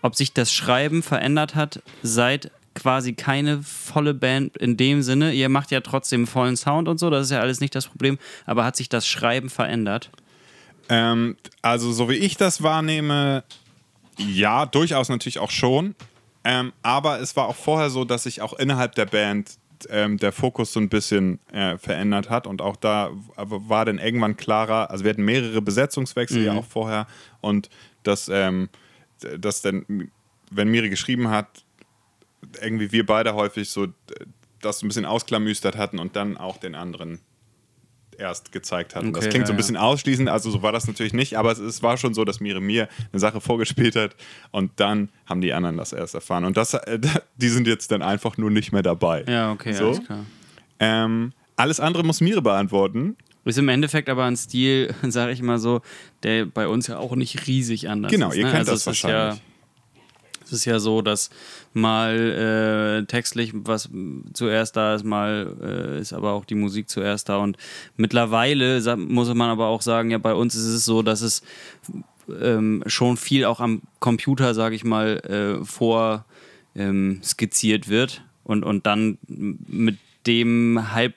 ob sich das Schreiben verändert hat, seit quasi keine volle Band in dem Sinne. Ihr macht ja trotzdem vollen Sound und so, das ist ja alles nicht das Problem. Aber hat sich das Schreiben verändert? Ähm, also, so wie ich das wahrnehme, ja, durchaus natürlich auch schon. Ähm, aber es war auch vorher so, dass sich auch innerhalb der Band ähm, der Fokus so ein bisschen äh, verändert hat. Und auch da war dann irgendwann klarer, also wir hatten mehrere Besetzungswechsel ja auch vorher. Und dass, ähm, dass dann, wenn Miri geschrieben hat, irgendwie wir beide häufig so das ein bisschen ausklamüstert hatten und dann auch den anderen erst gezeigt hatten. das Okay, klingt so ein ja, bisschen ausschließend, also so war das natürlich nicht, aber es, es war schon so, dass Mire mir eine Sache vorgespielt hat und dann haben die anderen das erst erfahren. Und das, äh, die sind jetzt dann einfach nur nicht mehr dabei. Ja, okay, So? alles klar. Ähm, alles andere muss Mire beantworten. Ist im Endeffekt aber ein Stil, sage ich mal so, der bei uns ja auch nicht riesig anders Genau, ist. ihr ne? kennt also das wahrscheinlich. Es ist ja so, dass mal äh, textlich was zuerst da ist, mal äh, ist aber auch die Musik zuerst da. Und mittlerweile muss man aber auch sagen, ja, bei uns ist es so, dass es ähm, schon viel auch am Computer, sage ich mal, äh, vor ähm, wird und, und dann mit dem halb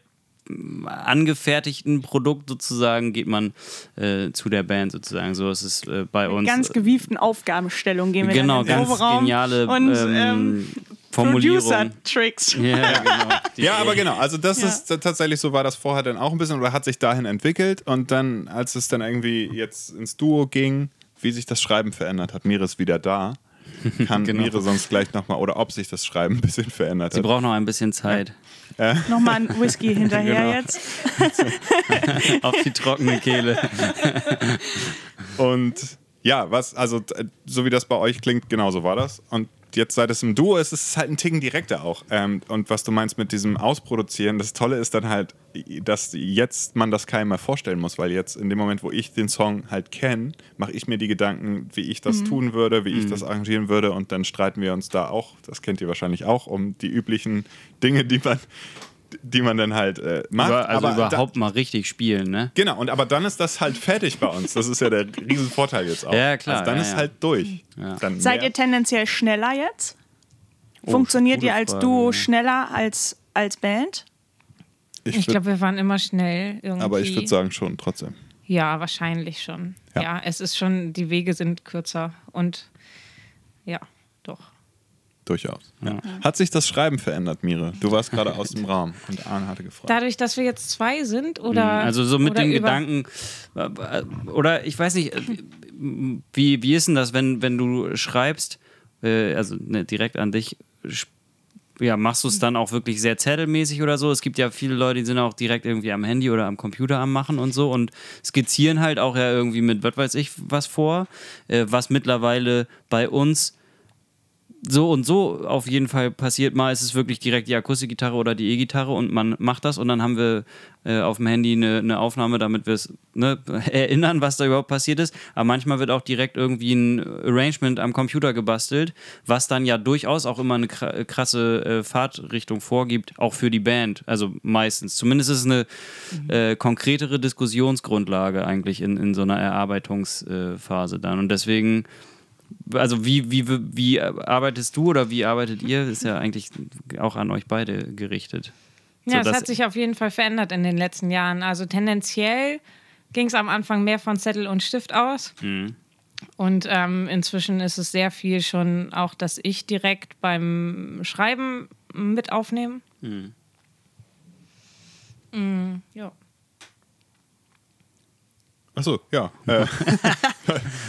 angefertigten Produkt sozusagen geht man äh, zu der Band sozusagen. So ist es äh, bei uns. Ganz gewieften Aufgabenstellung gehen wir Genau, dann in den ganz geniale und ähm, ähm, Formulierung. Producer-Tricks. Ja, genau. Ja, aber genau. Also das Ja. ist tatsächlich so war das vorher dann auch ein bisschen oder hat sich dahin entwickelt und dann, als es dann irgendwie jetzt ins Duo ging, wie sich das Schreiben verändert hat, Mire ist wieder da. Kann Genau. Mire sonst gleich nochmal, oder ob sich das Schreiben ein bisschen verändert Sie hat. braucht noch ein bisschen Zeit Nochmal ein Whisky hinterher Genau. jetzt. auf die trockene Kehle. Und ja, was, also t- so wie das bei euch klingt, genau so war das. Und jetzt, seit es im Duo ist, ist es halt ein Ticken direkter auch. Ähm, und was du meinst mit diesem Ausproduzieren, das Tolle ist dann halt, dass jetzt man das keinem mehr vorstellen muss, weil jetzt in dem Moment, wo ich den Song halt kenne, mache ich mir die Gedanken, wie ich das tun würde, wie ich das arrangieren würde und dann streiten wir uns da auch, das kennt ihr wahrscheinlich auch, um die üblichen Dinge, die man, die man dann halt äh, macht. Über, also Aber da- überhaupt mal richtig spielen, ne? Genau, und aber dann ist das halt fertig bei uns. Das ist ja der riesen Vorteil jetzt auch. Ja, klar, Also dann ja, ist ja. halt durch. Dann Seid ihr tendenziell schneller jetzt? Oh, Funktioniert ihr als Frage, Duo schneller als als Band? Ich würd- glaube, wir waren immer schnell irgendwie. aber ich würde sagen schon trotzdem. Ja, wahrscheinlich schon. Ja. Ja. es ist schon, die Wege sind kürzer und ja. Durchaus. Ja. Hat sich das Schreiben verändert, Mire? Du warst gerade aus dem Raum und Arne hatte gefragt. Dadurch, dass wir jetzt zwei sind oder. Also so mit dem Gedanken, äh, oder ich weiß nicht, äh, wie, wie ist denn das, wenn, wenn du schreibst, äh, also ne, direkt an dich, ja, machst du es dann auch wirklich sehr zettelmäßig oder so? Es gibt ja viele Leute, die sind auch direkt irgendwie am Handy oder am Computer am Machen und so und skizzieren halt auch ja irgendwie mit, was weiß ich, was vor, äh, was mittlerweile bei uns so und so auf jeden Fall passiert. Mal ist es wirklich direkt die Akustikgitarre oder die E-Gitarre und man macht das und dann haben wir äh, auf dem Handy eine, eine Aufnahme, damit wir es ne, erinnern, was da überhaupt passiert ist. Aber manchmal wird auch direkt irgendwie ein Arrangement am Computer gebastelt, was dann ja durchaus auch immer eine kra- krasse äh, Fahrtrichtung vorgibt, auch für die Band. Also meistens. Zumindest ist es eine äh, konkretere Diskussionsgrundlage eigentlich in, in so einer Erarbeitungsphase dann. Und deswegen also wie, wie, wie arbeitest du oder wie arbeitet ihr? Ist ja eigentlich auch an euch beide gerichtet. Ja, es hat sich auf jeden Fall verändert in den letzten Jahren. Also tendenziell ging es am Anfang mehr von Zettel und Stift aus. Mhm. Und ähm, inzwischen ist es sehr viel schon auch, dass ich direkt beim Schreiben mit aufnehme. Mhm. Mm, ja. Achso, ja.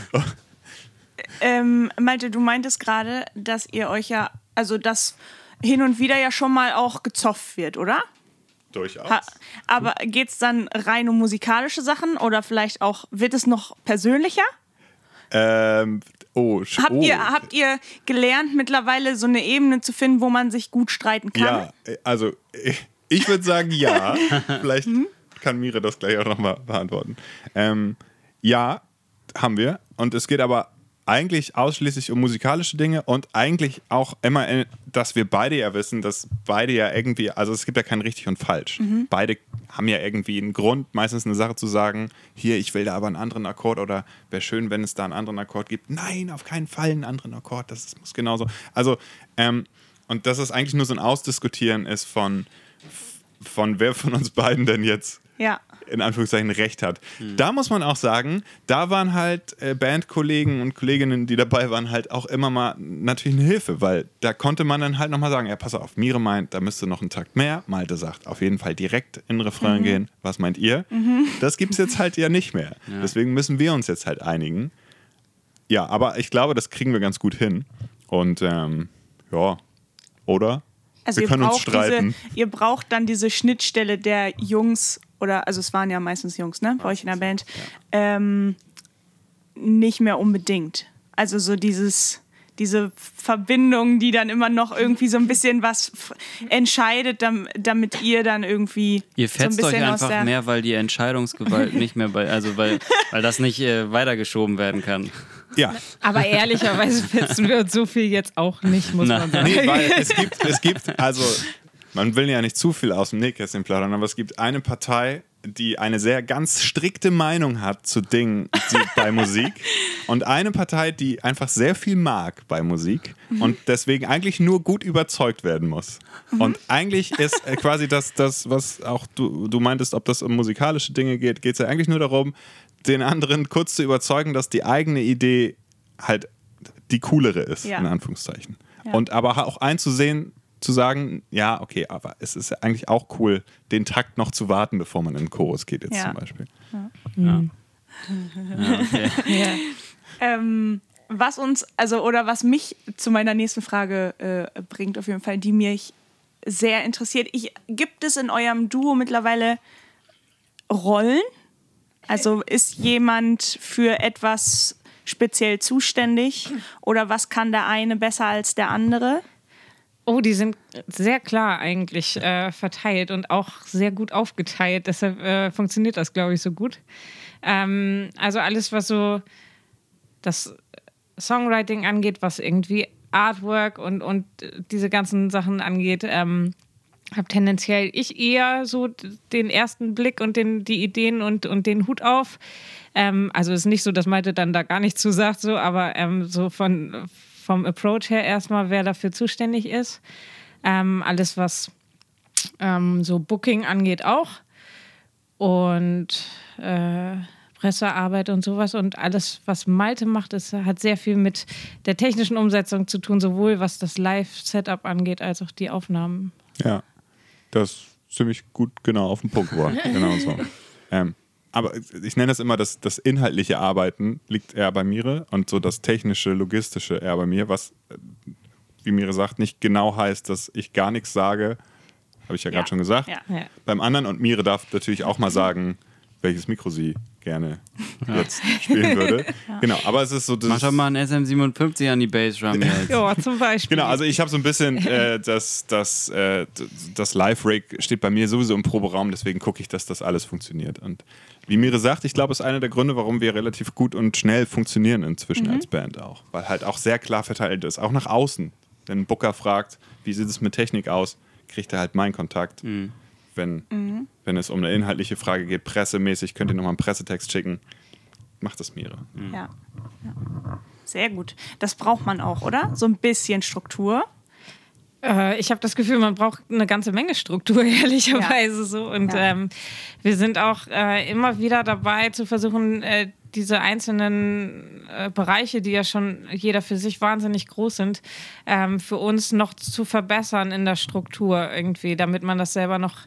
Äh, Ähm, Malte, du meintest gerade, dass ihr euch ja, also dass hin und wieder ja schon mal auch gezofft wird, oder? durchaus. Ha aber geht's dann rein um musikalische Sachen oder vielleicht auch, wird es noch persönlicher? Ähm, oh, Habt, oh. ihr, habt ihr gelernt, mittlerweile so eine Ebene zu finden, wo man sich gut streiten kann? Ja, äh, also äh, ich würde sagen ja. Vielleicht Mhm. kann Mire das gleich auch nochmal beantworten. Ähm, ja, haben wir. Und es geht aber eigentlich ausschließlich um musikalische Dinge und eigentlich auch immer, in, dass wir beide ja wissen, dass beide ja irgendwie, also es gibt ja kein richtig und falsch. Mhm. Beide haben ja irgendwie einen Grund, meistens eine Sache zu sagen, hier, ich will da aber einen anderen Akkord oder wäre schön, wenn es da einen anderen Akkord gibt. Nein, auf keinen Fall einen anderen Akkord, das muss genauso. Also, ähm, und dass es eigentlich nur so ein Ausdiskutieren ist von, von wer von uns beiden denn jetzt Ja. In Anführungszeichen recht hat. Da muss man auch sagen, da waren halt äh, Bandkollegen und Kolleginnen, die dabei waren, halt auch immer mal natürlich eine Hilfe, weil da konnte man dann halt nochmal sagen, ja, pass auf, Mire meint, da müsste noch ein Takt mehr. Malte sagt, auf jeden Fall direkt in den Refrain gehen. Was meint ihr? Das gibt es jetzt halt ja nicht mehr. Deswegen müssen wir uns jetzt halt einigen. Ja, aber ich glaube, das kriegen wir ganz gut hin. Und ähm, ja, oder? Also wir ihr können uns streiten. diese, ihr braucht dann diese Schnittstelle der Jungs oder also es waren ja meistens Jungs, ne, bei euch in der Band, ähm, nicht mehr unbedingt. Also so dieses diese Verbindung, die dann immer noch irgendwie so ein bisschen was entscheidet, dam- damit ihr dann irgendwie Ihr so ein fetzt euch einfach mehr, weil die Entscheidungsgewalt nicht mehr bei, also weil, weil das nicht äh, weitergeschoben werden kann. Ja. Aber ehrlicherweise fetzen wir uns so viel jetzt auch nicht, muss man sagen. Nee, weil es gibt, es gibt, also man will ja nicht zu viel aus dem Nähkästchen plaudern, aber es gibt eine Partei, die eine sehr ganz strikte Meinung hat zu Dingen bei Musik und eine Partei, die einfach sehr viel mag bei Musik und deswegen eigentlich nur gut überzeugt werden muss. Und eigentlich ist äh, quasi das, das was auch du, du meintest, ob das um musikalische Dinge geht, geht es ja eigentlich nur darum, den anderen kurz zu überzeugen, dass die eigene Idee halt die coolere ist, Ja. in Anführungszeichen. Ja. Und aber auch einzusehen, zu sagen, ja, okay, aber es ist ja eigentlich auch cool, den Takt noch zu warten, bevor man in den Chorus geht, jetzt Ja. zum Beispiel. Ja. Ähm, was uns, also oder was mich zu meiner nächsten Frage äh, bringt, auf jeden Fall, die mich sehr interessiert. Ich, gibt es in eurem Duo mittlerweile Rollen? Also ist jemand für etwas speziell zuständig oder was kann der eine besser als der andere? Oh, die sind sehr klar eigentlich äh, verteilt und auch sehr gut aufgeteilt. Deshalb äh, funktioniert das, glaube ich, so gut. Ähm, also alles, was so das Songwriting angeht, was irgendwie Artwork und, und diese ganzen Sachen angeht, ähm, habe tendenziell ich eher so den ersten Blick und den, die Ideen und, und den Hut auf. Ähm, also es ist nicht so, dass Malte dann da gar nichts zu sagt, so, aber ähm, so von, vom Approach her erstmal, wer dafür zuständig ist. Ähm, alles, was ähm, so Booking angeht, auch. Und äh, Pressearbeit und sowas. Und alles, was Malte macht, ist, hat sehr viel mit der technischen Umsetzung zu tun, sowohl was das Live-Setup angeht, als auch die Aufnahmen. Ja, das ist ziemlich gut genau auf den Punkt war. genau so. Ähm, aber ich nenne das immer, das, das inhaltliche Arbeiten liegt eher bei Mire und so das technische, logistische eher bei mir, was, äh, wie Mire sagt, nicht genau heißt, dass ich gar nichts sage. Habe ich ja, Ja. gerade schon gesagt. Ja. Ja. Beim anderen und Mire darf natürlich auch mal sagen, welches Mikro sie gerne jetzt spielen würde. Genau, aber es ist so das. Mach doch mal ein SM57 an die Bassdrum jetzt. Ja, zum Beispiel. Genau, also ich habe so ein bisschen äh, das, das, äh, das Live-Rig steht bei mir sowieso im Proberaum, deswegen gucke ich, dass das alles funktioniert. Und wie Mire sagt, ich glaube, es ist einer der Gründe, warum wir relativ gut und schnell funktionieren inzwischen als Band auch. Weil halt auch sehr klar verteilt ist, auch nach außen. Wenn ein Booker fragt, wie sieht es mit Technik aus, kriegt er halt meinen Kontakt. Wenn, wenn es um eine inhaltliche Frage geht, pressemäßig, könnt ihr nochmal einen Pressetext schicken. Macht das Mire. Ja. ja. Sehr gut. Das braucht man auch, oder? So ein bisschen Struktur. Äh, ich habe das Gefühl, man braucht eine ganze Menge Struktur, ehrlicherweise so. Und Ja. ähm, wir sind auch äh, immer wieder dabei zu versuchen, äh, diese einzelnen äh, Bereiche, die ja schon jeder für sich wahnsinnig groß sind, ähm, für uns noch zu verbessern in der Struktur irgendwie, damit man das selber noch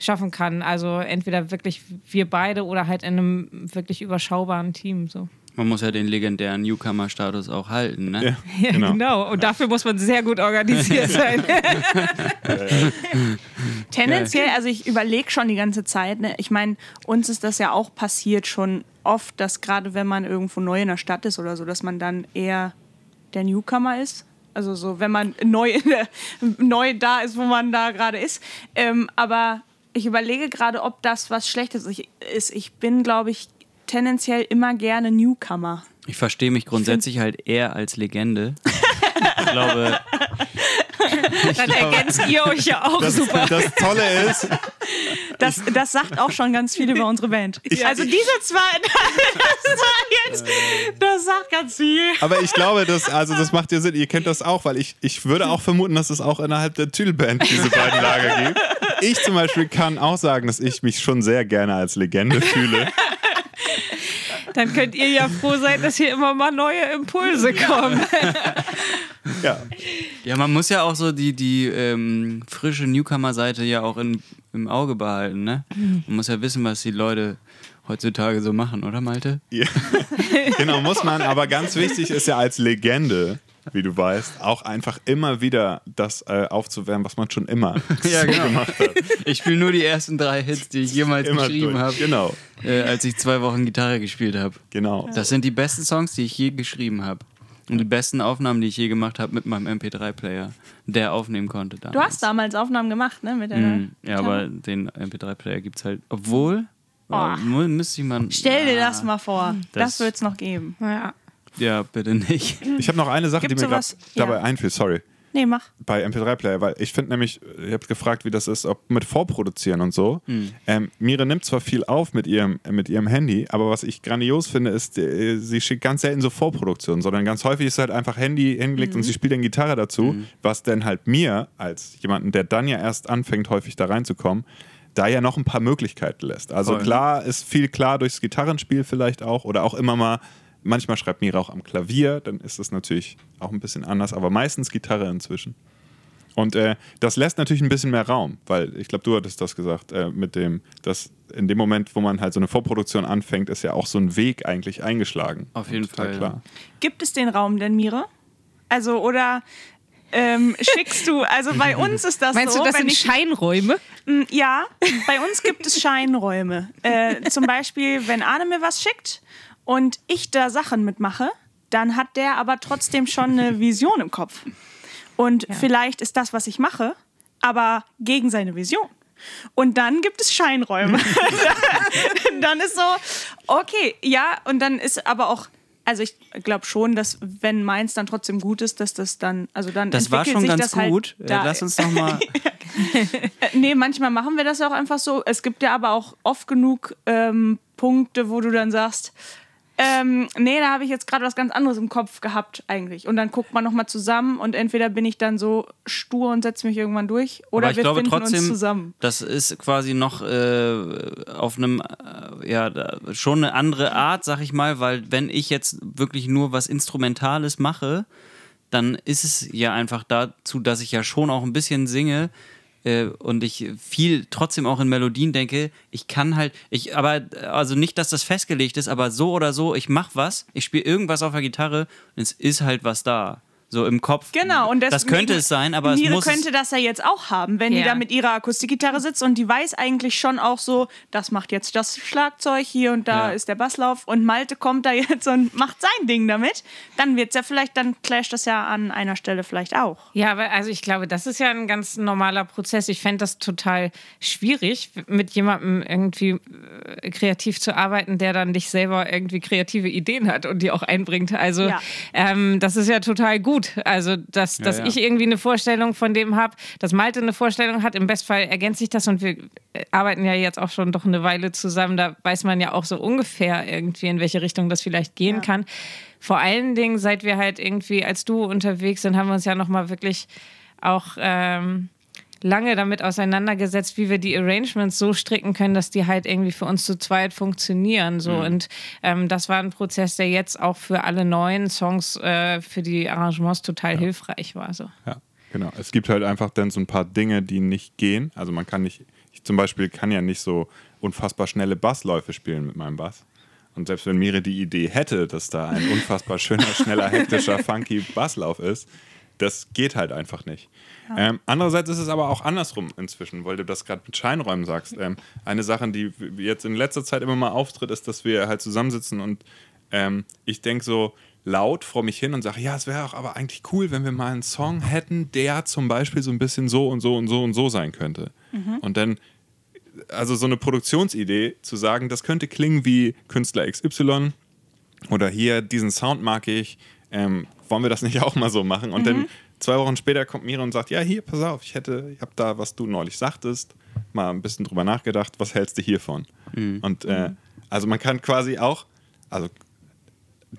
schaffen kann. Also entweder wirklich wir beide oder halt in einem wirklich überschaubaren Team. So. Man muss ja den legendären Newcomer-Status auch halten, ne? Ja, Genau. genau. Und dafür muss man sehr gut organisiert sein. Tendenziell, also ich überlege schon die ganze Zeit. Ne? Ich meine, uns ist das ja auch passiert schon oft, dass gerade wenn man irgendwo neu in der Stadt ist oder so, dass man dann eher der Newcomer ist. Also so, wenn man neu, in der, neu da ist, wo man da gerade ist. Ähm, aber ich überlege gerade, ob das was Schlechtes ist. Ich bin, glaube ich, tendenziell immer gerne Newcomer. Ich verstehe mich grundsätzlich halt eher als Legende. Ich glaube, Dann ergänzt ihr euch ja auch Das, super. das Tolle ist, Das, das sagt auch schon ganz viel über unsere Band. also diese zwei, das, war jetzt, das sagt ganz viel. Aber ich glaube, das, also das macht ja Sinn. Ihr kennt das auch, weil ich, ich würde auch vermuten, dass es auch innerhalb der Tüdelband diese beiden Lager gibt. Ich zum Beispiel kann auch sagen, dass ich mich schon sehr gerne als Legende fühle. Dann könnt ihr ja froh sein, dass hier immer mal neue Impulse kommen. Ja, ja, man muss ja auch so die, die ähm, frische Newcomer-Seite ja auch in, im Auge behalten, ne? Man muss ja wissen, was die Leute heutzutage so machen, oder Malte? ja. genau, muss man. Aber ganz wichtig ist ja als Legende, wie du weißt, auch einfach immer wieder das äh, aufzuwärmen, was man schon immer Ja, so genau. gemacht hat. Ich spiele nur die ersten drei Hits, die ich jemals Immer geschrieben habe, Genau, äh, als ich zwei Wochen Gitarre gespielt habe. genau. Das sind die besten Songs, die ich je geschrieben habe. Und die besten Aufnahmen, die ich je gemacht habe mit meinem MP3-Player, der aufnehmen konnte damals. Du hast damals Aufnahmen gemacht, ne? Mit deiner Mhm. Ja, aber den MP3-Player gibt es halt. Obwohl, Oh. müsste ich mal. Stell dir Ah, das mal vor. Das, Das- wird es noch geben. Ja. Ja, bitte nicht. Ich habe noch eine Sache, Gibt die mir gerade sowas- dabei ja. einfiel, sorry. Nee, mach. bei MP3-Player, weil ich finde nämlich, ihr habt gefragt, wie das ist, ob mit Vorproduzieren und so. Ähm, Mire nimmt zwar viel auf mit ihrem, äh, mit ihrem Handy, aber was ich grandios finde, ist, äh, sie schickt ganz selten so Vorproduktionen, sondern ganz häufig ist halt einfach Handy hingelegt und sie spielt dann Gitarre dazu, was dann halt mir, als jemanden, der dann ja erst anfängt, häufig da reinzukommen, da ja noch ein paar Möglichkeiten lässt. Also Voll. klar ist viel klar durchs Gitarrenspiel vielleicht auch oder auch immer mal, manchmal schreibt Mira auch am Klavier, dann ist es natürlich auch ein bisschen anders, aber meistens Gitarre inzwischen. Und äh, das lässt natürlich ein bisschen mehr Raum, weil ich glaube, du hattest das gesagt, äh, mit dem, dass in dem Moment, wo man halt so eine Vorproduktion anfängt, ist ja auch so ein Weg eigentlich eingeschlagen. Auf jeden Fall, ja. klar. Gibt es den Raum denn, Mire? Also, oder ähm, schickst du, also bei uns ist das Meinst so. du, das sind ich, Scheinräume? Mm, Ja, bei uns gibt es Scheinräume. Äh, zum Beispiel, wenn Arne mir was schickt und ich da Sachen mitmache, dann hat der aber trotzdem schon eine Vision im Kopf. Und vielleicht ist das, was ich mache, aber gegen seine Vision. Und dann gibt es Scheinräume. dann ist so, okay, ja, und dann ist aber auch, also ich glaube schon, dass wenn meins dann trotzdem gut ist, dass das dann, also dann Das war entwickelt schon sich ganz das halt gut. Da- Lass uns noch mal. Nee, manchmal machen wir das auch einfach so. Es gibt ja aber auch oft genug ähm, Punkte, wo du dann sagst, ähm, nee, da habe ich jetzt gerade was ganz anderes im Kopf gehabt eigentlich. Und dann guckt man nochmal zusammen und entweder bin ich dann so stur und setze mich irgendwann durch oder Aber ich wir glaube finden trotzdem, uns zusammen. das ist quasi noch äh, auf einem, äh, ja, schon eine andere Art, sag ich mal, weil wenn ich jetzt wirklich nur was Instrumentales mache, dann ist es ja einfach dazu, dass ich ja schon auch ein bisschen singe äh, und ich viel trotzdem auch in Melodien denke. Ich kann halt, ich, aber, also nicht, dass das festgelegt ist, aber so oder so, ich mach was, ich spiele irgendwas auf der Gitarre und es ist halt was da. So im Kopf. Genau, und das könnte es sein, aber es Mire muss. könnte das ja jetzt auch haben, wenn die Ja. da mit ihrer Akustikgitarre sitzt und die weiß eigentlich schon auch so, das macht jetzt das Schlagzeug hier und da Ja. ist der Basslauf und Malte kommt da jetzt und macht sein Ding damit, dann wird's ja vielleicht, dann clasht das ja an einer Stelle vielleicht auch. Ja, aber also ich glaube, das ist ja ein ganz normaler Prozess. Ich fände das total schwierig, mit jemandem irgendwie äh, kreativ zu arbeiten, der dann nicht selber irgendwie kreative Ideen hat und die auch einbringt. Also Ja. ähm, das ist ja total gut. Also, dass, dass ja. ich irgendwie eine Vorstellung von dem habe, dass Malte eine Vorstellung hat. Im Bestfall ergänzt sich das und wir äh, arbeiten ja jetzt auch schon doch eine Weile zusammen. Da weiß man ja auch so ungefähr irgendwie, in welche Richtung das vielleicht gehen Ja. kann. Vor allen Dingen, seit wir halt irgendwie als Duo unterwegs sind, haben wir uns ja nochmal wirklich auch ähm, lange damit auseinandergesetzt, wie wir die Arrangements so stricken können, dass die halt irgendwie für uns zu zweit funktionieren. So. Und ähm, das war ein Prozess, der jetzt auch für alle neuen Songs, äh, für die Arrangements total hilfreich war. So. Ja, genau. Es gibt halt einfach dann so ein paar Dinge, die nicht gehen. Also man kann nicht, ich zum Beispiel kann ja nicht so unfassbar schnelle Bassläufe spielen mit meinem Bass. Und selbst wenn Mire die Idee hätte, dass da ein unfassbar schöner, schneller, hektischer, funky Basslauf ist, das geht halt einfach nicht. Ähm, andererseits ist es aber auch andersrum inzwischen, weil du das gerade mit Scheinräumen sagst. Ähm, eine Sache, die jetzt in letzter Zeit immer mal auftritt, ist, dass wir halt zusammensitzen und ähm, ich denke so laut vor mich hin und sage, ja, es wäre auch aber eigentlich cool, wenn wir mal einen Song hätten, der zum Beispiel so ein bisschen so und so und so und so sein könnte. Und dann, also so eine Produktionsidee zu sagen, das könnte klingen wie Künstler XY oder hier, diesen Sound mag ich, ähm, wollen wir das nicht auch mal so machen? Und dann zwei Wochen später kommt Mira und sagt, ja, hier, pass auf, ich hätte, ich habe da, was du neulich sagtest, mal ein bisschen drüber nachgedacht, was hältst du hiervon? Und äh, also man kann quasi auch, also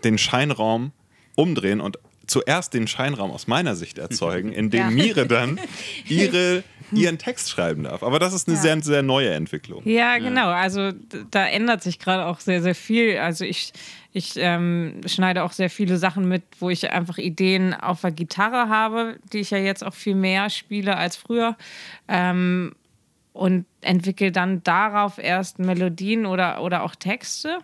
den Scheinraum umdrehen und zuerst den Scheinraum aus meiner Sicht erzeugen, indem Ja. Mire dann ihre, ihren Text schreiben darf. Aber das ist eine Ja. sehr, sehr neue Entwicklung. Ja, genau. Also da ändert sich gerade auch sehr, sehr viel. Also ich, ich ähm, schneide auch sehr viele Sachen mit, wo ich einfach Ideen auf der Gitarre habe, die ich ja jetzt auch viel mehr spiele als früher. Ähm, und entwickle dann darauf erst Melodien oder, oder auch Texte.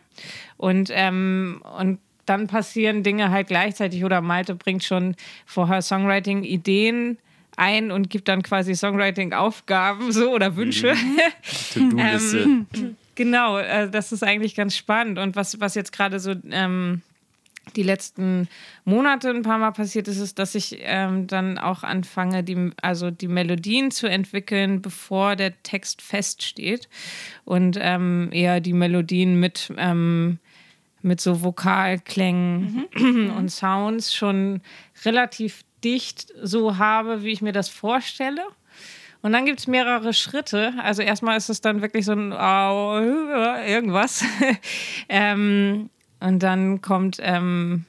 Und, ähm, und dann passieren Dinge halt gleichzeitig oder Malte bringt schon vorher Songwriting-Ideen ein und gibt dann quasi Songwriting-Aufgaben so oder Wünsche. To-Do-Liste. Genau, äh, das ist eigentlich ganz spannend. Und was, was jetzt gerade so ähm, die letzten Monate ein paar Mal passiert ist, ist, dass ich ähm, dann auch anfange, die, also die Melodien zu entwickeln, bevor der Text feststeht. Und ähm, eher die Melodien mit, ähm, mit so Vokalklängen und Sounds schon relativ dicht so habe, wie ich mir das vorstelle. Und dann gibt es mehrere Schritte. Also erstmal ist es dann wirklich so ein Au, irgendwas. ähm, und dann kommt ähm,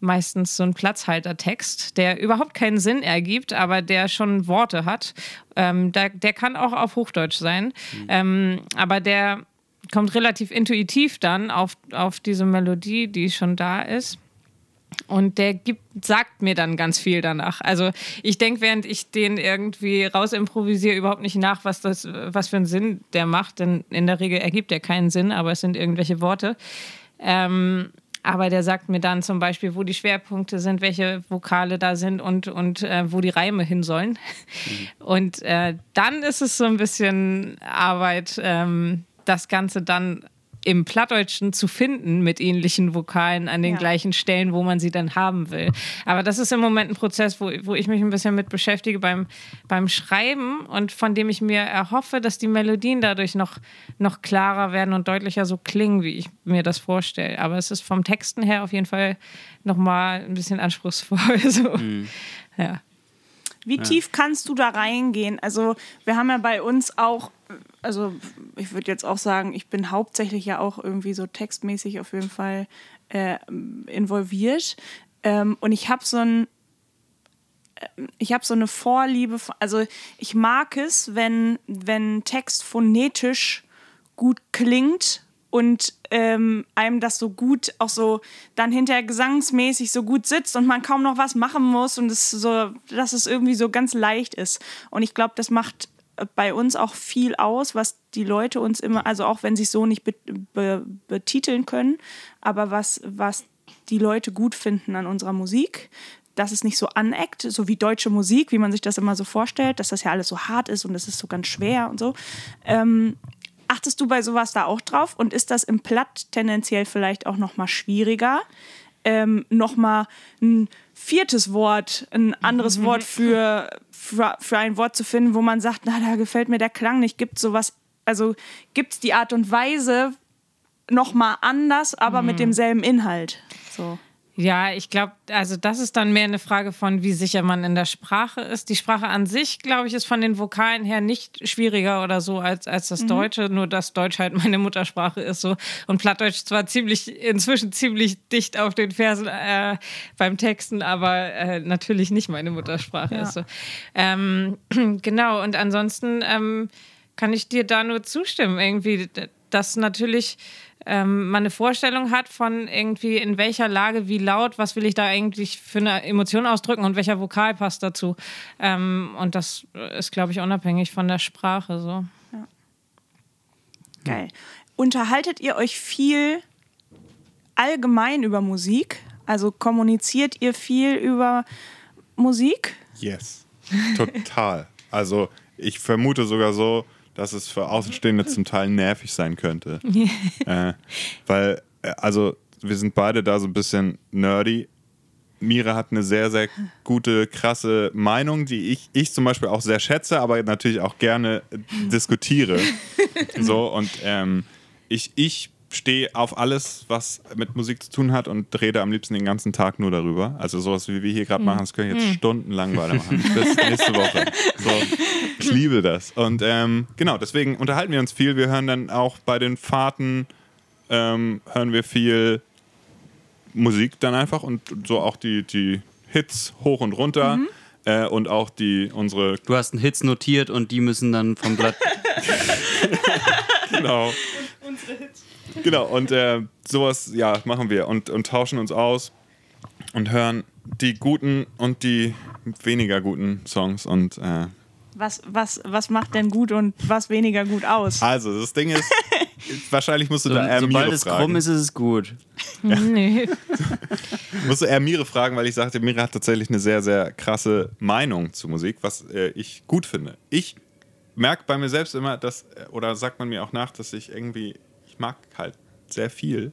meistens so ein Platzhaltertext, der überhaupt keinen Sinn ergibt, aber der schon Worte hat. Ähm, der, der kann auch auf Hochdeutsch sein. Ähm, aber der kommt relativ intuitiv dann auf, auf diese Melodie, die schon da ist. Und der gibt, sagt mir dann ganz viel danach. Also ich denke, während ich den irgendwie rausimprovisiere, überhaupt nicht nach, was das, was für einen Sinn der macht, denn in der Regel ergibt er keinen Sinn, aber es sind irgendwelche Worte. Ähm, aber der sagt mir dann zum Beispiel, wo die Schwerpunkte sind, welche Vokale da sind und, und äh, wo die Reime hin sollen. Und äh, dann ist es so ein bisschen Arbeit, ähm, das Ganze dann im Plattdeutschen zu finden mit ähnlichen Vokalen an den Ja. gleichen Stellen, wo man sie dann haben will. Aber das ist im Moment ein Prozess, wo, wo ich mich ein bisschen mit beschäftige beim, beim Schreiben und von dem ich mir erhoffe, dass die Melodien dadurch noch, noch klarer werden und deutlicher so klingen, wie ich mir das vorstelle. Aber es ist vom Texten her auf jeden Fall nochmal ein bisschen anspruchsvoll. So. Ja. Wie tief kannst du da reingehen? Also, wir haben ja bei uns auch, also ich würde jetzt auch sagen, ich bin hauptsächlich ja auch irgendwie so textmäßig auf jeden Fall äh, involviert. Ähm, und ich habe so ein, ähm, ich habe so eine Vorliebe, also ich mag es, wenn, wenn Text phonetisch gut klingt und ähm, einem das so gut auch so dann hinterher gesangsmäßig so gut sitzt und man kaum noch was machen muss und es so, dass es irgendwie so ganz leicht ist. Und ich glaube, das macht bei uns auch viel aus, was die Leute uns immer, also auch wenn sie es so nicht be be betiteln können, aber was, was die Leute gut finden an unserer Musik, dass es nicht so aneckt, so wie deutsche Musik, wie man sich das immer so vorstellt, dass das ja alles so hart ist und es ist so ganz schwer und so. Ähm, achtest du bei sowas da auch drauf? Und ist das im Platt tendenziell vielleicht auch noch mal schwieriger, ähm, noch mal ein viertes Wort, ein anderes Wort für, für, für ein Wort zu finden, wo man sagt, na, da gefällt mir der Klang nicht. Gibt sowas, also gibt es die Art und Weise noch mal anders, aber mit demselben Inhalt? So. Ja, ich glaube, also das ist dann mehr eine Frage von, wie sicher man in der Sprache ist. Die Sprache an sich, glaube ich, ist von den Vokalen her nicht schwieriger oder so als, als das Deutsche, nur dass Deutsch halt meine Muttersprache ist so. Und Plattdeutsch zwar ziemlich, inzwischen ziemlich dicht auf den Versen äh, beim Texten, aber äh, natürlich nicht meine Muttersprache Ja. ist so. Ähm, genau, und ansonsten ähm, kann ich dir da nur zustimmen, irgendwie, dass natürlich ähm, man eine Vorstellung hat von irgendwie in welcher Lage, wie laut, was will ich da eigentlich für eine Emotion ausdrücken und welcher Vokal passt dazu. Ähm, und das ist, glaube ich, unabhängig von der Sprache so. Geil. Unterhaltet ihr euch viel allgemein über Musik? Also kommuniziert ihr viel über Musik? Yes. Total. Also ich vermute sogar so, dass es für Außenstehende zum Teil nervig sein könnte. äh, weil, äh, also wir sind beide da so ein bisschen nerdy. Mira hat eine sehr, sehr gute, krasse Meinung, die ich, ich zum Beispiel auch sehr schätze, aber natürlich auch gerne diskutiere. so, und ähm, ich, ich stehe auf alles, was mit Musik zu tun hat und rede am liebsten den ganzen Tag nur darüber. Also sowas, wie wir hier gerade machen, das können wir jetzt stundenlang weitermachen. Bis nächste Woche. So, ich liebe das. Und ähm, genau, deswegen unterhalten wir uns viel. Wir hören dann auch bei den Fahrten, ähm, hören wir viel Musik dann einfach und so auch die, die Hits hoch und runter. Äh, und auch die unsere Du hast einen Hits notiert und die müssen dann vom Blatt. genau. Genau, und äh, sowas, ja, machen wir und, und tauschen uns aus und hören die guten und die weniger guten Songs. Und äh, Was, was, was macht denn gut und was weniger gut aus? also, das Ding ist, wahrscheinlich musst du So, da eher sobald Mire es krumm fragen. ist, ist es gut. Nee. Musst du eher Mire fragen, weil ich sagte, Mire hat tatsächlich eine sehr, sehr krasse Meinung zu Musik, was äh, ich gut finde. Ich merke bei mir selbst immer, dass, äh, oder sagt man mir auch nach, dass ich irgendwie, mag halt sehr viel.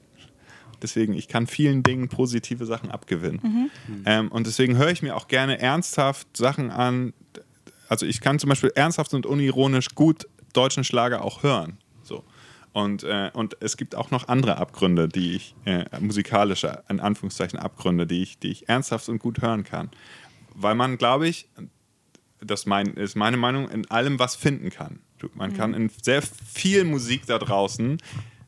Deswegen, ich kann vielen Dingen positive Sachen abgewinnen. Ähm, und deswegen höre ich mir auch gerne ernsthaft Sachen an. Also ich kann zum Beispiel ernsthaft und unironisch gut deutschen Schlager auch hören. So. Und, äh, und es gibt auch noch andere Abgründe, die ich, äh, musikalische, in Anführungszeichen Abgründe, die ich, die ich ernsthaft und gut hören kann. Weil man, glaube ich, das mein, ist meine Meinung, in allem was finden kann. Man kann in sehr viel Musik da draußen,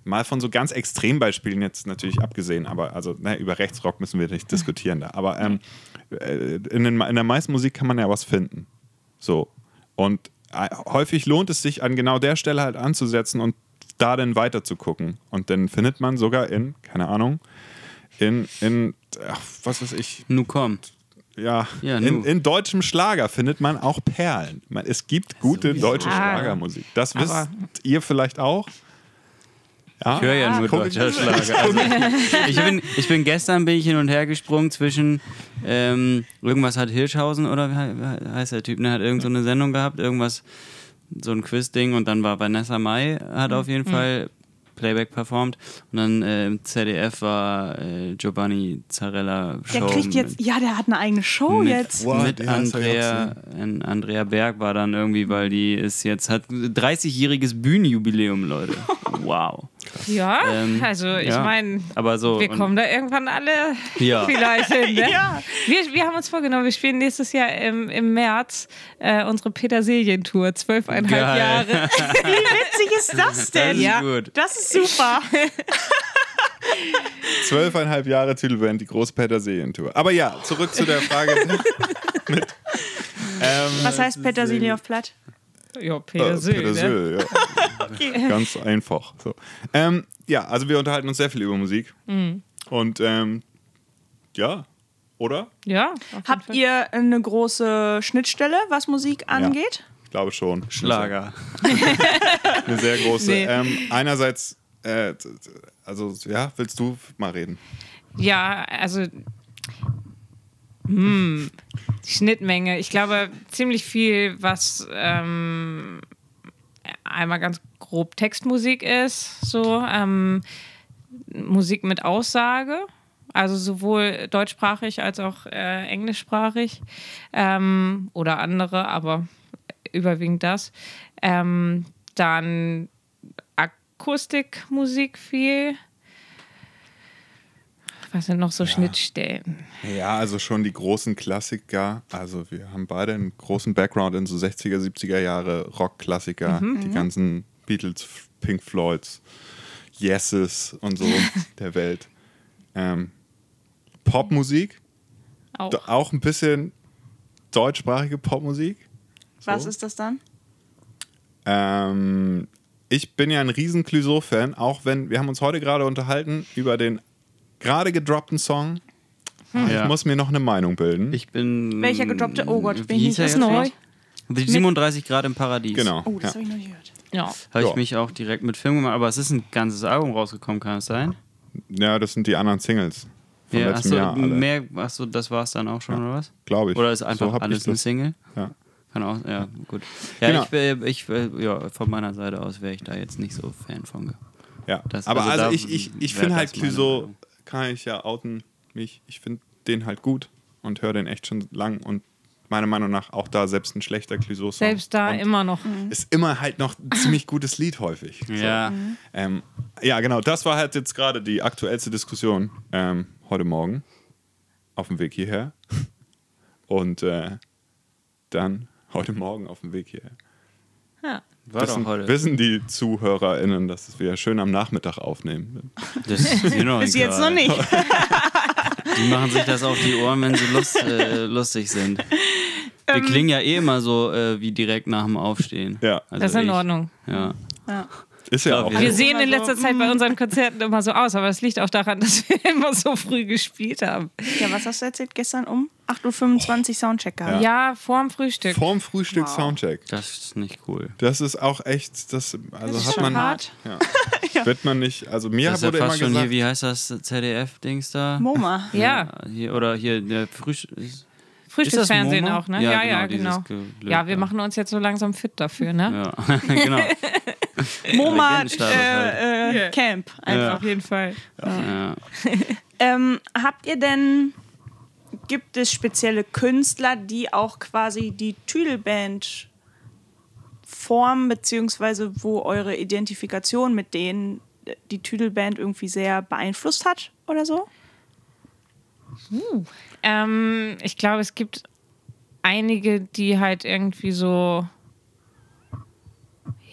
mal von so ganz Extrembeispielen jetzt natürlich abgesehen, aber also ne, über Rechtsrock müssen wir nicht diskutieren da. Aber ähm, äh, in, den, in der meisten Musik kann man ja was finden. So. Und äh, häufig lohnt es sich, an genau der Stelle halt anzusetzen und da dann weiter zu gucken. Und dann findet man sogar in, keine Ahnung, in, in ach, was weiß ich, Nu komm. ja, Ja, in, in deutschem Schlager findet man auch Perlen. Man, es gibt gute deutsche Ah. Schlagermusik. Das wisst Aber- ihr vielleicht auch. Ja? Ich höre ja nur Guck- deutscher Schlager. Also, ich, bin, ich bin gestern bin ich hin und her gesprungen zwischen ähm, irgendwas hat Hirschhausen oder wie he- wie heißt der Typ, ne, hat irgend so eine Sendung gehabt, irgendwas, so ein Quiz-Ding und dann war Vanessa Mai, hat auf jeden Fall Playback performt und dann äh, im ZDF war äh, Giovanni Zarella Show. Der kriegt jetzt, mit- ja, der hat eine eigene Show mit, jetzt. Wow, mit Andrea, an- Andrea Berg war dann irgendwie, weil die ist jetzt, hat 30-jähriges Bühnenjubiläum, Leute. Wow. Ja, Ähm, also ich ja. meine, Aber so. wir kommen da irgendwann alle Ja. vielleicht hin. Ne? Ja. Wir, wir haben uns vorgenommen, wir spielen nächstes Jahr im, im März äh, unsere Petersilien-Tour, zwölfeinhalb Geil. Jahre. Wie witzig ist das Das denn? ist Ja. gut. Das ist super. Zwölfeinhalb Jahre Titelband, die große Petersilien-Tour. Aber ja, zurück zu der Frage. mit, ähm, Was heißt Petersilie auf Platt? Ja, äh, Petersilien. ne? Petersil, ja. Ganz einfach. So. Ähm, ja, also wir unterhalten uns sehr viel über Musik. Mhm. Und ähm, ja, oder? Ja. Habt Fall. ihr eine große Schnittstelle, was Musik angeht? Ich glaube schon. Schlager. Eine sehr große. Nee. Ähm, einerseits, äh, also ja, willst du mal reden? Ja, also hm, die Schnittmenge. Ich glaube, ziemlich viel, was ähm, einmal ganz grob Textmusik ist, so ähm, Musik mit Aussage. Also sowohl deutschsprachig als auch äh, englischsprachig ähm, oder andere, aber überwiegend das. Ähm, dann Akustikmusik viel. Was sind noch so Schnittstellen? Ja, also schon die großen Klassiker. Also wir haben beide einen großen Background in so 60er, 70er Jahre Rockklassiker. Mhm. Die ganzen Beatles, Pink Floyds, Yeses und so der Welt. Ähm, Popmusik, Auch. auch ein bisschen deutschsprachige Popmusik. Was ist das dann? Ähm, ich bin ja ein riesen Clouseau-Fan, auch wenn wir haben uns heute gerade unterhalten über den gerade gedroppten Song. Ja. Ich muss mir noch eine Meinung bilden. Ich bin. Welcher gedroppte? Oh Gott, bin ich nicht jetzt neu? Die 37 Grad im Paradies. genau. Oh, das ja. habe ich noch nicht gehört. Ja. Habe ich Ja. mich auch direkt mit Film gemacht, aber es ist ein ganzes Album rausgekommen, kann es sein? ja, das sind die anderen Singles von Ja, letztem achso, Jahr. Alle, mehr, achso, das war es dann auch schon, oder was? Glaube ich. Oder ist einfach So alles eine das. Single? Ja. Kann auch, ja, gut. Ja, Genau. ich, wär- ich, wär- ja, von meiner Seite aus wäre ich da jetzt nicht so Fan von. Ja. Das- Aber also also, ich, ich, ich finde halt das Clouseau, Meinung. Kann ich ja outen mich, ich finde den halt gut und höre den echt schon lang und meiner Meinung nach auch da selbst ein schlechter Clouseau-Song. Selbst da und immer noch. Ist immer halt noch ein ziemlich gutes Lied häufig. So. Ja, Ähm, ja, genau, das war halt jetzt gerade die aktuellste Diskussion ähm, heute Morgen auf dem Weg hierher. Und äh, dann heute Morgen auf dem Weg hierher. Ja. War wissen, doch heute. wissen die ZuhörerInnen, dass wir schön am Nachmittag aufnehmen. Das ist mir noch Bis jetzt noch nicht. Die machen sich das auf die Ohren, wenn sie lust, äh, lustig sind. Wir Ähm. klingen ja eh immer so äh, wie direkt nach dem Aufstehen. Ja. Also Das ist in ich. Ordnung. Ja. Ja. Ist ja Ja, auch. wir- sehen in letzter so, Zeit bei mm. unseren Konzerten immer so aus, aber das liegt auch daran, dass wir immer so früh gespielt haben. ja, was hast du erzählt? Gestern um 8.25 Uhr Soundcheck gehabt. Ja, vorm Frühstück. Vorm Frühstück Wow. Soundcheck. Das ist nicht cool. Das ist auch echt, das, also Das ist hat schon man, hart. Ja. wird man nicht, also mir Das ist ja wurde immer fast schon gesagt, hier, wie heißt das ZDF-Dings da? MoMA. Ja, Hier, oder hier der Frühstück. Frühstücksfernsehen auch, ne? Ja, Ja, ja, genau, genau. Ja, wir machen uns jetzt so langsam fit dafür, ne? Ja, genau. MoMA Legendenstatus halt. äh, äh, Camp. Einfach. Auf jeden Fall. Ja. Ähm, habt ihr denn, gibt es spezielle Künstler, die auch quasi die Tüdelband Form, beziehungsweise wo eure Identifikation mit denen äh, die Tüdelband irgendwie sehr beeinflusst hat oder so? Ähm, ich glaube, es gibt einige, die halt irgendwie so,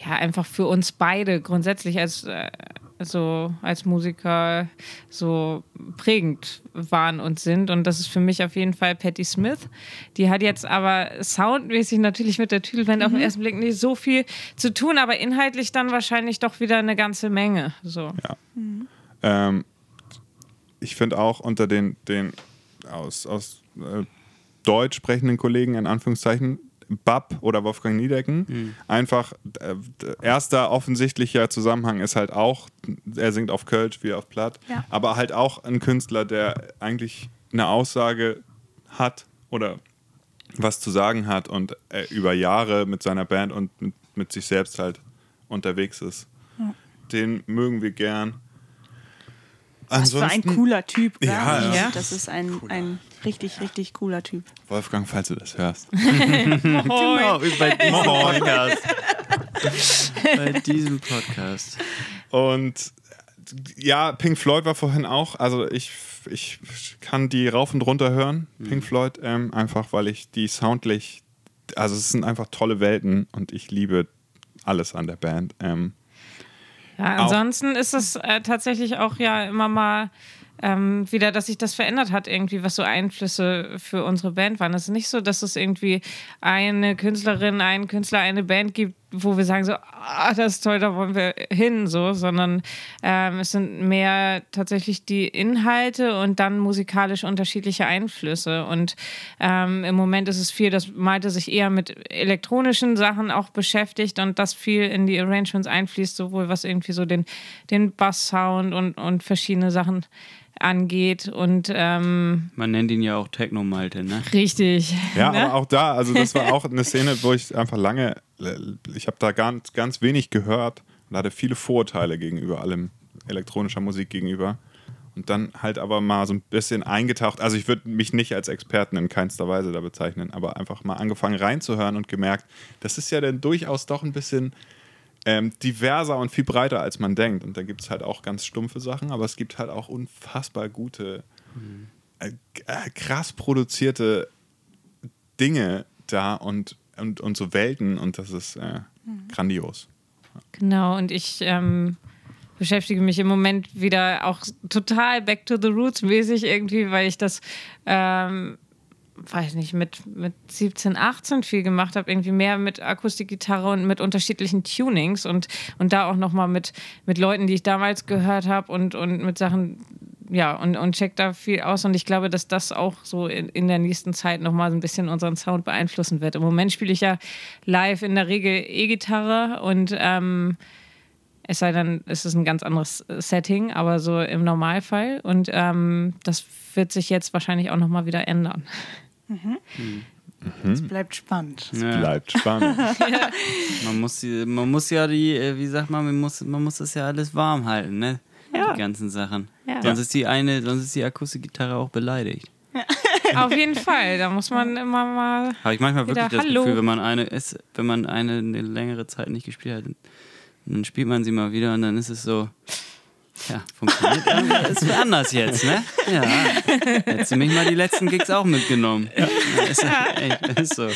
ja, einfach für uns beide grundsätzlich als, äh, so als Musiker so prägend waren und sind. Und das ist für mich auf jeden Fall Patti Smith. Die hat jetzt aber soundmäßig natürlich mit der Tüdelband auf den ersten Blick nicht so viel zu tun, aber inhaltlich dann wahrscheinlich doch wieder eine ganze Menge. So. Ähm, ich finde auch unter den, den aus, aus äh, deutsch sprechenden Kollegen, in Anführungszeichen, Bab oder Wolfgang Niedecken, einfach äh, erster offensichtlicher Zusammenhang ist halt auch, er singt auf Kölsch wie auf Platt, Ja. aber halt auch ein Künstler, der eigentlich eine Aussage hat oder was zu sagen hat und äh, über Jahre mit seiner Band und mit, mit sich selbst halt unterwegs ist. Den mögen wir gern. Was für ein cooler Typ. Ja, ja. Ja. Das ist ein, ein richtig, richtig cooler Typ. Wolfgang, falls du das hörst. Genau, bei diesem Podcast. bei diesem Podcast. Und ja, Pink Floyd war vorhin auch, also ich, ich kann die rauf und runter hören, Pink Floyd, ähm, einfach weil ich die soundlich, also es sind einfach tolle Welten und ich liebe alles an der Band. Ähm, Ja, Auch- ansonsten ist es äh, tatsächlich auch ja immer mal ähm, wieder, dass sich das verändert hat, irgendwie, was so Einflüsse für unsere Band waren. Es ist nicht so, dass es irgendwie eine Künstlerin, einen Künstler, eine Band gibt, wo wir sagen so, ah, das ist toll, da wollen wir hin, so, sondern ähm, es sind mehr tatsächlich die Inhalte und dann musikalisch unterschiedliche Einflüsse. Und ähm, im Moment ist es viel, dass Malte sich eher mit elektronischen Sachen auch beschäftigt und das viel in die Arrangements einfließt, sowohl was irgendwie so den, den Bass-Sound und, und verschiedene Sachen angeht. Und ähm, Man nennt ihn ja auch Techno-Malte, ne? richtig. ja, ne? aber auch da, also das war auch eine Szene, wo ich einfach lange, ich habe da ganz, ganz wenig gehört und hatte viele Vorurteile gegenüber allem elektronischer Musik gegenüber. Und dann halt aber mal so ein bisschen eingetaucht. Also ich würde mich nicht als Experten in keinster Weise da bezeichnen, aber einfach mal angefangen reinzuhören und gemerkt, das ist ja dann durchaus doch ein bisschen ähm, diverser und viel breiter, als man denkt. Und da gibt es halt auch ganz stumpfe Sachen, aber es gibt halt auch unfassbar gute, äh, äh, krass produzierte Dinge da und, und, und so Welten und das ist äh, grandios. Genau, und ich ähm, beschäftige mich im Moment wieder auch total back to the roots mäßig irgendwie, weil ich das, ähm, weiß nicht, mit, mit 17, 18 viel gemacht habe, irgendwie mehr mit Akustikgitarre und mit unterschiedlichen Tunings und, und da auch nochmal mit, mit Leuten, die ich damals gehört habe und, und mit Sachen, ja, und, und check da viel aus und ich glaube, dass das auch so in, in der nächsten Zeit nochmal so ein bisschen unseren Sound beeinflussen wird. Im Moment spiele ich ja live in der Regel E-Gitarre und ähm, es sei denn, es ist ein ganz anderes Setting, aber so im Normalfall. Und ähm, das wird sich jetzt wahrscheinlich auch nochmal wieder ändern. Es bleibt spannend. Ja. Bleibt spannend. Man muss, man muss ja die, äh, wie sagt man, man muss, man muss das ja alles warm halten, ne? Ja. Die ganzen Sachen. Ja. Sonst ist die eine, sonst ist die Akustikgitarre auch beleidigt. Auf jeden Fall, da muss man immer mal. Habe ich manchmal Wieder wirklich das Hallo. Gefühl, wenn man eine ist, wenn man eine eine längere Zeit nicht gespielt hat, dann spielt man sie mal wieder und dann ist es so, ja, funktioniert irgendwie. Ist anders jetzt, ne? Ja. Hättest du mich mal die letzten Gigs auch mitgenommen. Ja. Ist, echt, ist so.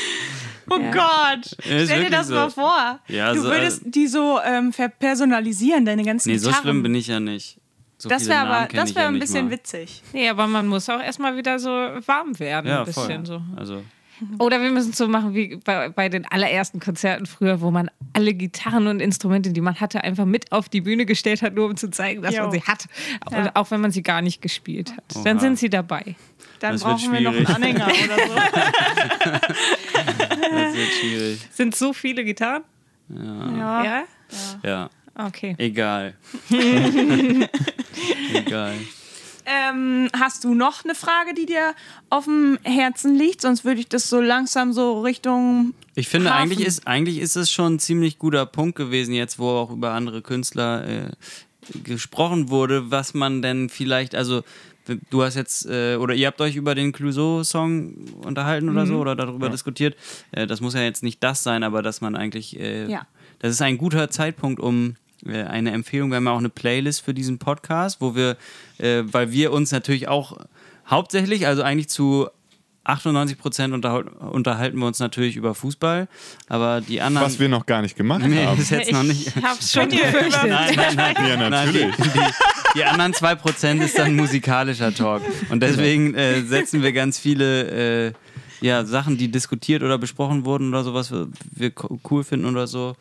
Oh Gott! Ist Stell dir das so. mal vor. Ja, du so, würdest äh, die so ähm, verpersonalisieren, deine ganzen Nee, so Gitarren. schlimm bin ich ja nicht. So das wäre aber, das ja ein bisschen mal. witzig. Nee, aber man muss auch erstmal wieder so warm werden. Ja, ein bisschen voll. so. Also, Oder wir müssen es so machen wie bei, bei den allerersten Konzerten früher, wo man alle Gitarren und Instrumente, die man hatte, einfach mit auf die Bühne gestellt hat, nur um zu zeigen, dass Jo. man sie hat. Ja. Und auch wenn man sie gar nicht gespielt hat. Oha. Dann sind sie dabei. Dann Das brauchen wir noch einen. Anhänger oder so. das wird schwierig. Sind so viele Gitarren? ja. Ja? Ja, Okay. egal. egal. Ähm, hast du noch eine Frage, die dir auf dem Herzen liegt? Sonst würde ich das so langsam so Richtung. Ich finde, Hafen. eigentlich ist, eigentlich ist es schon ein ziemlich guter Punkt gewesen, jetzt wo auch über andere Künstler äh, gesprochen wurde, was man denn vielleicht, also du hast jetzt, äh, oder ihr habt euch über den Clouseau-Song unterhalten oder Mhm. so oder darüber diskutiert. Äh, das muss ja jetzt nicht das sein, aber dass man eigentlich, äh, Ja. das ist ein guter Zeitpunkt, um eine Empfehlung. Wir haben ja auch eine Playlist für diesen Podcast, wo wir, äh, weil wir uns natürlich auch hauptsächlich, also eigentlich zu 98 Prozent unterhal unterhalten wir uns natürlich über Fußball, aber die anderen. Was wir noch gar nicht gemacht nee, haben. ist jetzt noch nicht. Ich hab's schon gefürchtet. Nein, nein, nein. Ja, Nein, natürlich. die, die, die anderen 2% ist dann musikalischer Talk. Und deswegen äh, setzen wir ganz viele äh, ja, Sachen, die diskutiert oder besprochen wurden oder so, was wir, wir co- cool finden oder so,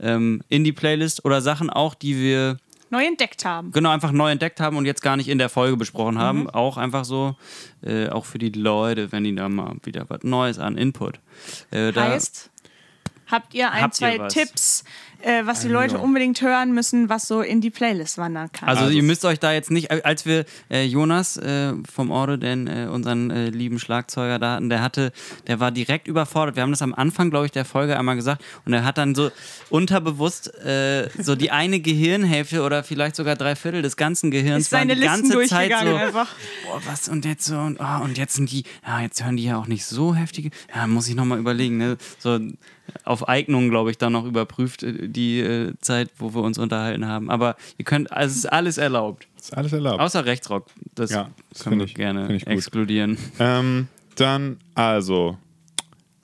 ähm, in die Playlist. Oder Sachen auch, die wir Neu entdeckt haben. genau einfach neu entdeckt haben und jetzt gar nicht in der Folge besprochen haben. Auch einfach so, äh, auch für die Leute, wenn die da mal wieder was Neues an Input. Äh, da- Heißt, habt ihr ein, Habt ihr zwei was? Tipps, äh, was die Leute unbedingt hören müssen, was so in die Playlist wandern kann? Also, Also ihr müsst euch da jetzt nicht, als wir äh, Jonas äh, vom Orde, den äh, unseren äh, lieben Schlagzeuger da hatten, der hatte, der war direkt überfordert. Wir haben das am Anfang, glaube ich, der Folge einmal gesagt und er hat dann so unterbewusst äh, so die eine Gehirnhälfte oder vielleicht sogar drei Viertel des ganzen Gehirns ist seine waren die Listen ganze Zeit so, einfach. boah, was und jetzt so und, oh, und jetzt sind die, ja, jetzt hören die ja auch nicht so heftige, ja, muss ich nochmal überlegen, ne? so auf Eignung, glaube ich, dann noch überprüft, äh, die äh, Zeit, wo wir uns unterhalten haben. Aber ihr könnt, also es ist alles erlaubt. Ist alles erlaubt. Außer Rechtsrock. Das Ja, das können wir ich- gerne ich exkludieren. Ähm, dann, also,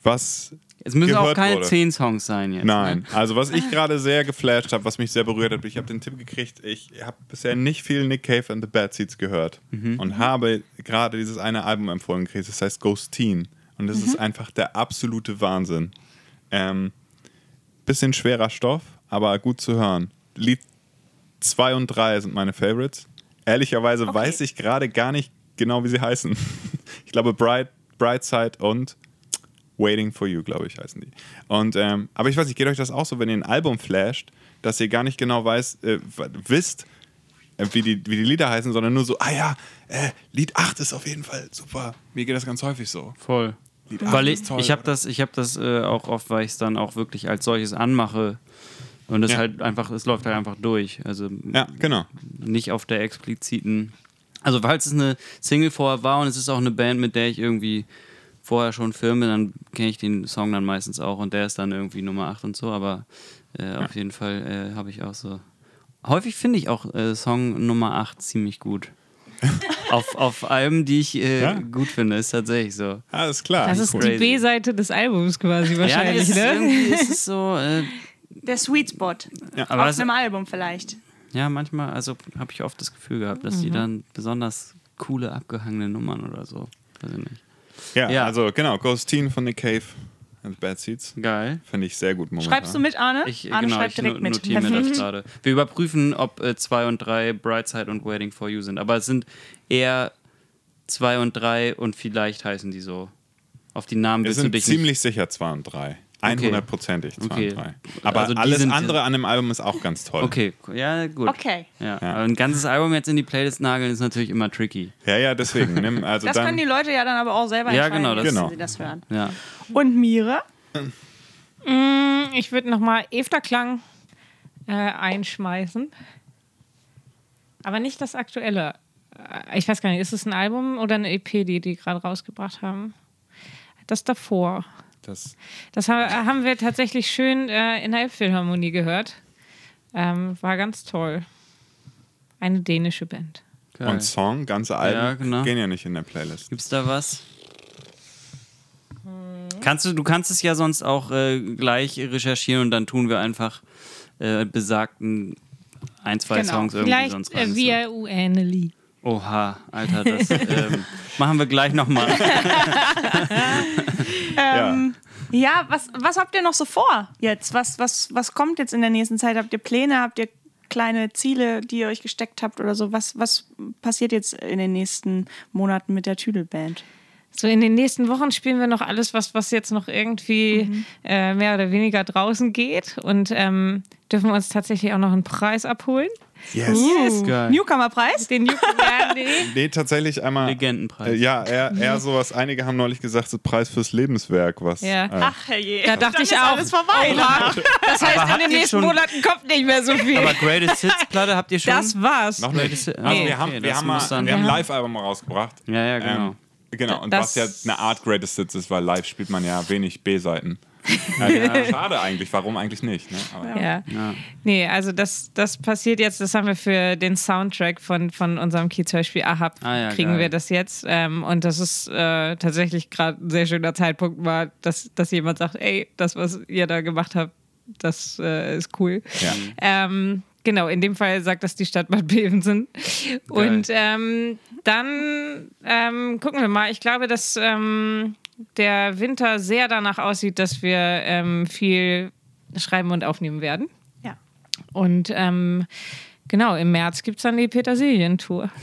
was Es müssen auch keine wurde. zehn Songs sein jetzt. Nein, Ne? also was ich gerade sehr geflasht habe, was mich sehr berührt hat, ich habe den Tipp gekriegt, ich habe bisher nicht viel Nick Cave and the Bad Seeds gehört und habe gerade dieses eine Album empfohlen gekriegt, das heißt Ghost Teen und das ist einfach der absolute Wahnsinn. Ähm, bisschen schwerer Stoff, aber gut zu hören. Lied 2 und 3 sind meine Favorites. Ehrlicherweise Okay. weiß ich gerade gar nicht genau, wie sie heißen. Ich glaube Bright, Brightside und Waiting for You, glaube ich, heißen die. Und, ähm, aber ich weiß nicht, geht euch das auch so, wenn ihr ein Album flasht, dass ihr gar nicht genau weiß, äh, wisst, äh, wie, die, wie die Lieder heißen, sondern nur so, ah ja, äh, Lied 8 ist auf jeden Fall super. Mir geht das ganz häufig so. Voll. 8 Weil ich, toll. ich habe das, ich hab das äh, auch oft, weil ich es dann auch wirklich als solches anmache. Und es Ja. halt einfach, es läuft halt einfach durch. Also Ja, genau. nicht auf der expliziten. Also falls es eine Single vorher war und es ist auch eine Band, mit der ich irgendwie vorher schon filme, dann kenne ich den Song dann meistens auch und der ist dann irgendwie Nummer 8 und so, aber äh, auf jeden Fall äh, habe ich auch so. Häufig finde ich auch äh, Song Nummer 8 ziemlich gut. auf, auf Alben, die ich äh, Ja. gut finde, ist tatsächlich so. Alles klar. Das ist cool. die. B-Seite des Albums quasi wahrscheinlich, ja, ist, ne? irgendwie ist es so. Äh, Der Sweet Spot. aber Auf einem Album vielleicht. ja, manchmal, also habe ich oft das Gefühl gehabt, dass die Mhm. dann besonders coole, abgehangene Nummern oder so. Weiß ich nicht. Ja, Ja. also genau, Ghost Teen von Nick Cave Bad Seeds. Geil. Finde ich sehr gut momentan. Schreibst du mit, Arne? Ich, Arne genau, schreibt direkt no- mit. notiere mir das gerade. Wir überprüfen, ob 2 und 3 Brightside und Waiting for You sind. Aber es sind eher 2 und 3 und vielleicht heißen die so. Auf die Namen Wir willst du sind dich ziemlich sicher 2 und 3. 100%ig 2 Okay. und 3. Aber Also alles andere an dem Album ist auch ganz toll. Okay, ja, gut. Okay. Ja. Ja. aber Ein ganzes Album jetzt in die Playlist nageln ist natürlich immer tricky. Ja, ja, deswegen. Nimm, also Das dann, können die Leute ja dann aber auch selber Ja, entscheiden, genau, das- Genau. wenn sie das hören. Ja. Und Mire? Mm, Ich würde nochmal Efterklang äh, einschmeißen. Aber nicht das aktuelle. Äh, Ich weiß gar nicht, ist es ein Album oder eine EP, die die gerade rausgebracht haben? Das davor. Das, Das ha haben wir tatsächlich schön äh, in der Elbphilharmonie gehört. Ähm, war ganz toll. Eine dänische Band. Geil. und Song, ganze Alben Ja, genau. gehen ja nicht in der Playlist. Gibt's da was? Kannst du, du kannst es ja sonst auch äh, gleich recherchieren und dann tun wir einfach äh, besagten ein, zwei Genau. Songs irgendwie Vielleicht sonst äh, rein. Via Ueneli. Oha, Alter, das ähm, machen wir gleich nochmal. Ähm, ja, was, was habt ihr noch so vor jetzt? Was, was, was kommt jetzt in der nächsten Zeit? Habt ihr Pläne? Habt ihr kleine Ziele, die ihr euch gesteckt habt oder so? Was, was passiert jetzt in den nächsten Monaten mit der Tüdelband? So in den nächsten Wochen spielen wir noch alles, was, was jetzt noch irgendwie äh, mehr oder weniger draußen geht. Und ähm, dürfen wir uns tatsächlich auch noch einen Preis abholen. Yes. Yes. Geil. Newcomer-Preis? Den ja, nee. Nee, tatsächlich einmal. Legendenpreis. Äh, ja, eher, eher sowas. Einige haben neulich gesagt, so Preis fürs Lebenswerk, was. Ja. Äh, Ach, herrje. Da dachte ich ist auch. alles vorbei. Oha. Das heißt, in den nächsten Monaten kommt nicht mehr so viel. Aber Greatest Hits Platte habt ihr schon? das war's. noch nicht. Also Nee, wir haben, okay, wir das haben, mal, wir haben ein. Live-Album rausgebracht. Ja, ja, genau. Ähm, genau, und Das- was ja eine Art Greatest Hits ist, weil live spielt man ja wenig B-Seiten. Ja, schade eigentlich, warum eigentlich nicht? Ne? Aber, Ja. Ja. Nee, also das, das passiert jetzt, das haben wir für den Soundtrack von, von unserem Kiez-Hörspiel Ahab, Ah ja, kriegen geil. wir das jetzt. Ähm, und das ist äh, tatsächlich gerade ein sehr schöner Zeitpunkt war, dass, dass jemand sagt, ey, das, was ihr da gemacht habt, das äh, ist cool. Ja. Ähm, genau, in dem Fall sagt das die Stadt Bad Bevensen. Und ähm, dann ähm, gucken wir mal. Ich glaube, dass ähm, der Winter sehr danach aussieht, dass wir ähm, viel schreiben und aufnehmen werden. Ja. Und ähm, genau, im März gibt es dann die Petersilien-Tour.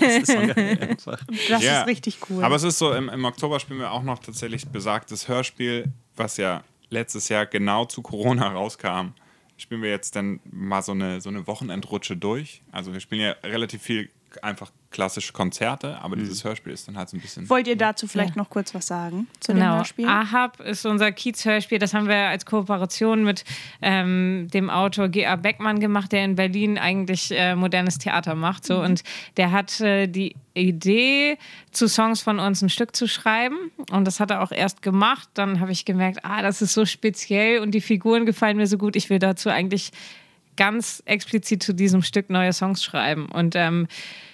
Das ist so geil einfach. Das Ja. ist richtig cool. Aber es ist so, im, im Oktober spielen wir auch noch tatsächlich besagtes Hörspiel, was ja letztes Jahr genau zu Corona rauskam. Spielen wir jetzt dann mal so eine, so eine Wochenendrutsche durch. Also wir spielen ja relativ viel einfach klassische Konzerte, aber dieses Hörspiel ist dann halt so ein bisschen. Wollt ihr dazu vielleicht noch kurz was sagen zu dem Genau. Hörspiel? Ahab ist unser Kiez-Hörspiel. Das haben wir als Kooperation mit ähm, dem Autor G.A. Beckmann gemacht, der in Berlin eigentlich äh, modernes Theater macht. So. Und der hat äh, die Idee, zu Songs von uns ein Stück zu schreiben. Und das hat er auch erst gemacht. Dann habe ich gemerkt, ah, das ist so speziell und die Figuren gefallen mir so gut. Ich will dazu eigentlich ganz explizit zu diesem Stück neue Songs schreiben. Und ähm,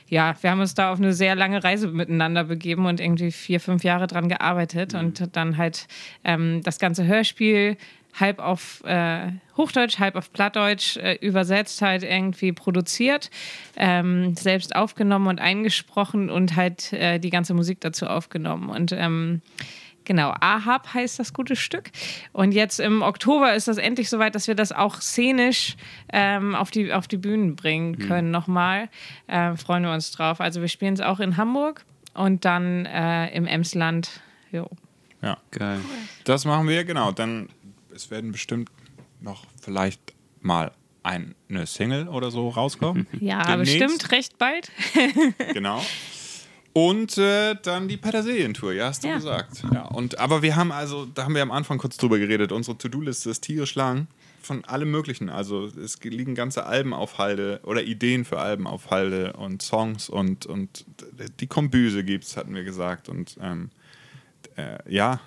ja, wir haben uns da auf eine sehr lange Reise miteinander begeben und irgendwie vier, fünf Jahre dran gearbeitet und dann halt ähm, das ganze Hörspiel halb auf äh, Hochdeutsch, halb auf Plattdeutsch äh, übersetzt, halt irgendwie produziert, ähm, selbst aufgenommen und eingesprochen und halt äh, die ganze Musik dazu aufgenommen. Und ähm, Genau, Ahab heißt das gute Stück. Und jetzt im Oktober ist das endlich soweit, dass wir das auch szenisch ähm, auf, die, auf die Bühnen bringen können nochmal. Äh, freuen wir uns drauf. Also wir spielen es auch in Hamburg und dann äh, im Emsland. Jo. Ja. Geil. Das machen wir, genau. Dann, es werden bestimmt noch vielleicht mal eine Single oder so rauskommen. Ja, Demnächst. bestimmt recht bald. Genau. Und äh, dann die Petersilien-Tour, ja, hast du Ja. gesagt. Ja, und, aber wir haben also, da haben wir am Anfang kurz drüber geredet, unsere To-Do-Liste ist tierisch lang von allem Möglichen. Also es liegen ganze Alben auf Halde oder Ideen für Alben auf Halde und Songs und, und die Kombüse gibt's, hatten wir gesagt. Und ähm, äh, ja.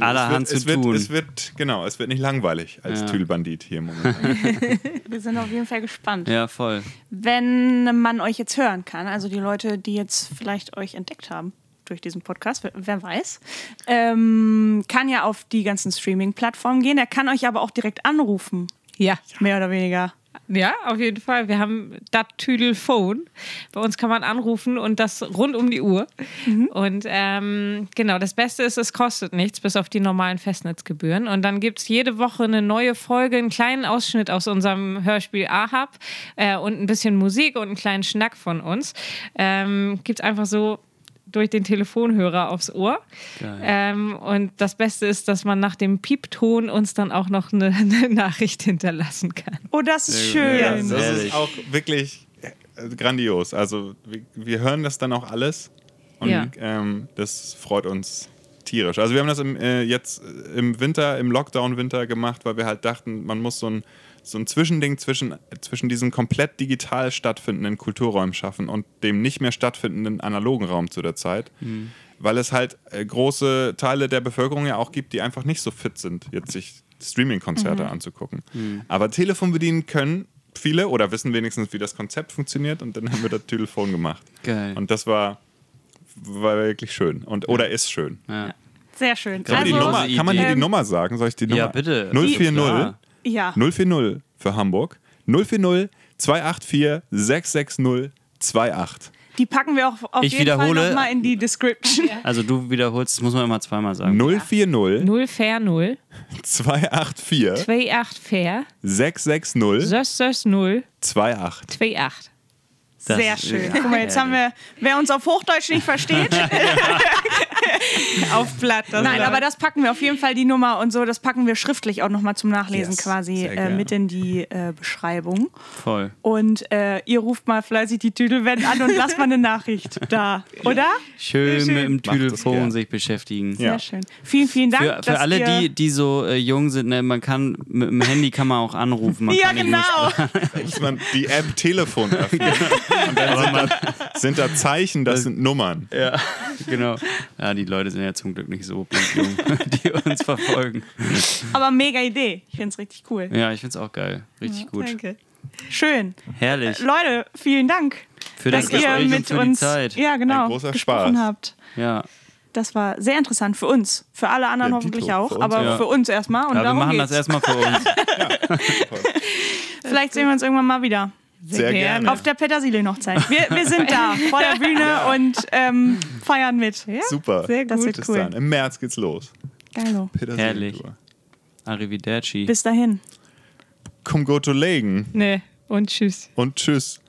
Allerhand es zu wird, tun. Es wird, genau, es wird nicht langweilig als Ja. Tüdelbandit hier momentan. Wir sind auf jeden Fall gespannt. Ja, voll. Wenn man euch jetzt hören kann, also die Leute, die jetzt vielleicht euch entdeckt haben durch diesen Podcast, wer, wer weiß, ähm, kann ja auf die ganzen Streaming-Plattformen gehen. Er kann euch aber auch direkt anrufen, Ja. mehr oder weniger. Ja, auf jeden Fall. Wir haben das Tüdelphone. Bei uns kann man anrufen und das rund um die Uhr. Und ähm, genau, das Beste ist, es kostet nichts, bis auf die normalen Festnetzgebühren. Und dann gibt es jede Woche eine neue Folge, einen kleinen Ausschnitt aus unserem Hörspiel Ahab äh, und ein bisschen Musik und einen kleinen Schnack von uns. Ähm, gibt es einfach so durch den Telefonhörer aufs Ohr. Ähm, und das Beste ist, dass man nach dem Piepton uns dann auch noch eine, eine Nachricht hinterlassen kann. Oh, das ist schön. Ja, das ehrlich. ist auch wirklich äh, grandios. Also wir, wir hören das dann auch alles und Ja. ähm, das freut uns tierisch. Also wir haben das im, äh, jetzt äh, im Winter, im Lockdown-Winter gemacht, weil wir halt dachten, man muss so ein, so ein Zwischending zwischen, zwischen diesen komplett digital stattfindenden Kulturräumen schaffen und dem nicht mehr stattfindenden analogen Raum zu der Zeit. Weil es halt äh, große Teile der Bevölkerung ja auch gibt, die einfach nicht so fit sind, jetzt sich Streaming-Konzerte anzugucken. Aber Telefon bedienen können viele oder wissen wenigstens, wie das Konzept funktioniert und dann haben wir das Telefon gemacht. Geil. Und das war, war wirklich schön. Und, oder ist schön. Ja. Sehr schön. Kann, man die Also- Nummer, kann man hier die Nummer sagen? Soll ich die Nummer? Ja, bitte. 040 Klar. ja. 040 für Hamburg. 040 284 660 28. Die packen wir auch auf Ich jeden Fall wiederhole- nochmal in die Description. Also du wiederholst, das muss man immer zweimal sagen. 040 0 fair 0, 284 28 fair, 660 660 0, 28. 28. Das- Sehr schön. Guck mal, jetzt haben wir, wer uns auf Hochdeutsch nicht versteht, auf Blatt. Das Nein, aber das packen wir auf jeden Fall die Nummer und so, das packen wir schriftlich auch nochmal zum Nachlesen Yes, quasi äh, mit in die äh, Beschreibung. Voll. Und äh, ihr ruft mal fleißig die Tüdelwand an und lasst mal eine Nachricht da, oder? Schön, schön. mit dem das Tüdelfon sich beschäftigen. Sehr Ja. schön. Vielen, vielen Dank. Für, für dass alle, ihr, die, die so äh, jung sind, ne, man kann mit dem Handy kann man auch anrufen. Man Ja, genau. muss man die App Telefon öffnen. Und dann sind da, sind da Zeichen, das sind Nummern. Ja, genau. Ja, die Leute sind ja zum Glück nicht so blindjung, die uns verfolgen. Aber mega Idee. Ich finde es richtig cool. Ja, ich find's auch geil. Richtig gut. Danke. Schön. Herrlich. Leute, vielen Dank, Für das dass ihr Gespräch und mit für die uns Zeit. ja genau Ein großer gesprochen Spaß. habt. Ja. Das war sehr interessant für uns, für alle anderen Ja, hoffentlich Dito, auch, für aber ja. für uns erstmal. Und Aber wir darum machen geht's. das erstmal für uns. Vielleicht sehen wir uns irgendwann mal wieder. Sehr gerne. Auf der Petersilien-Hochzeit. Wir, wir sind da vor der Bühne und ähm, feiern mit. Ja? Super. Sehr Das gut. wird Bis cool. dann. Im März geht's los. Geilo. Herrlich. Petersilien-Tour. Arrivederci. Bis dahin. Komm, go to legen. Nee, und tschüss. Und tschüss.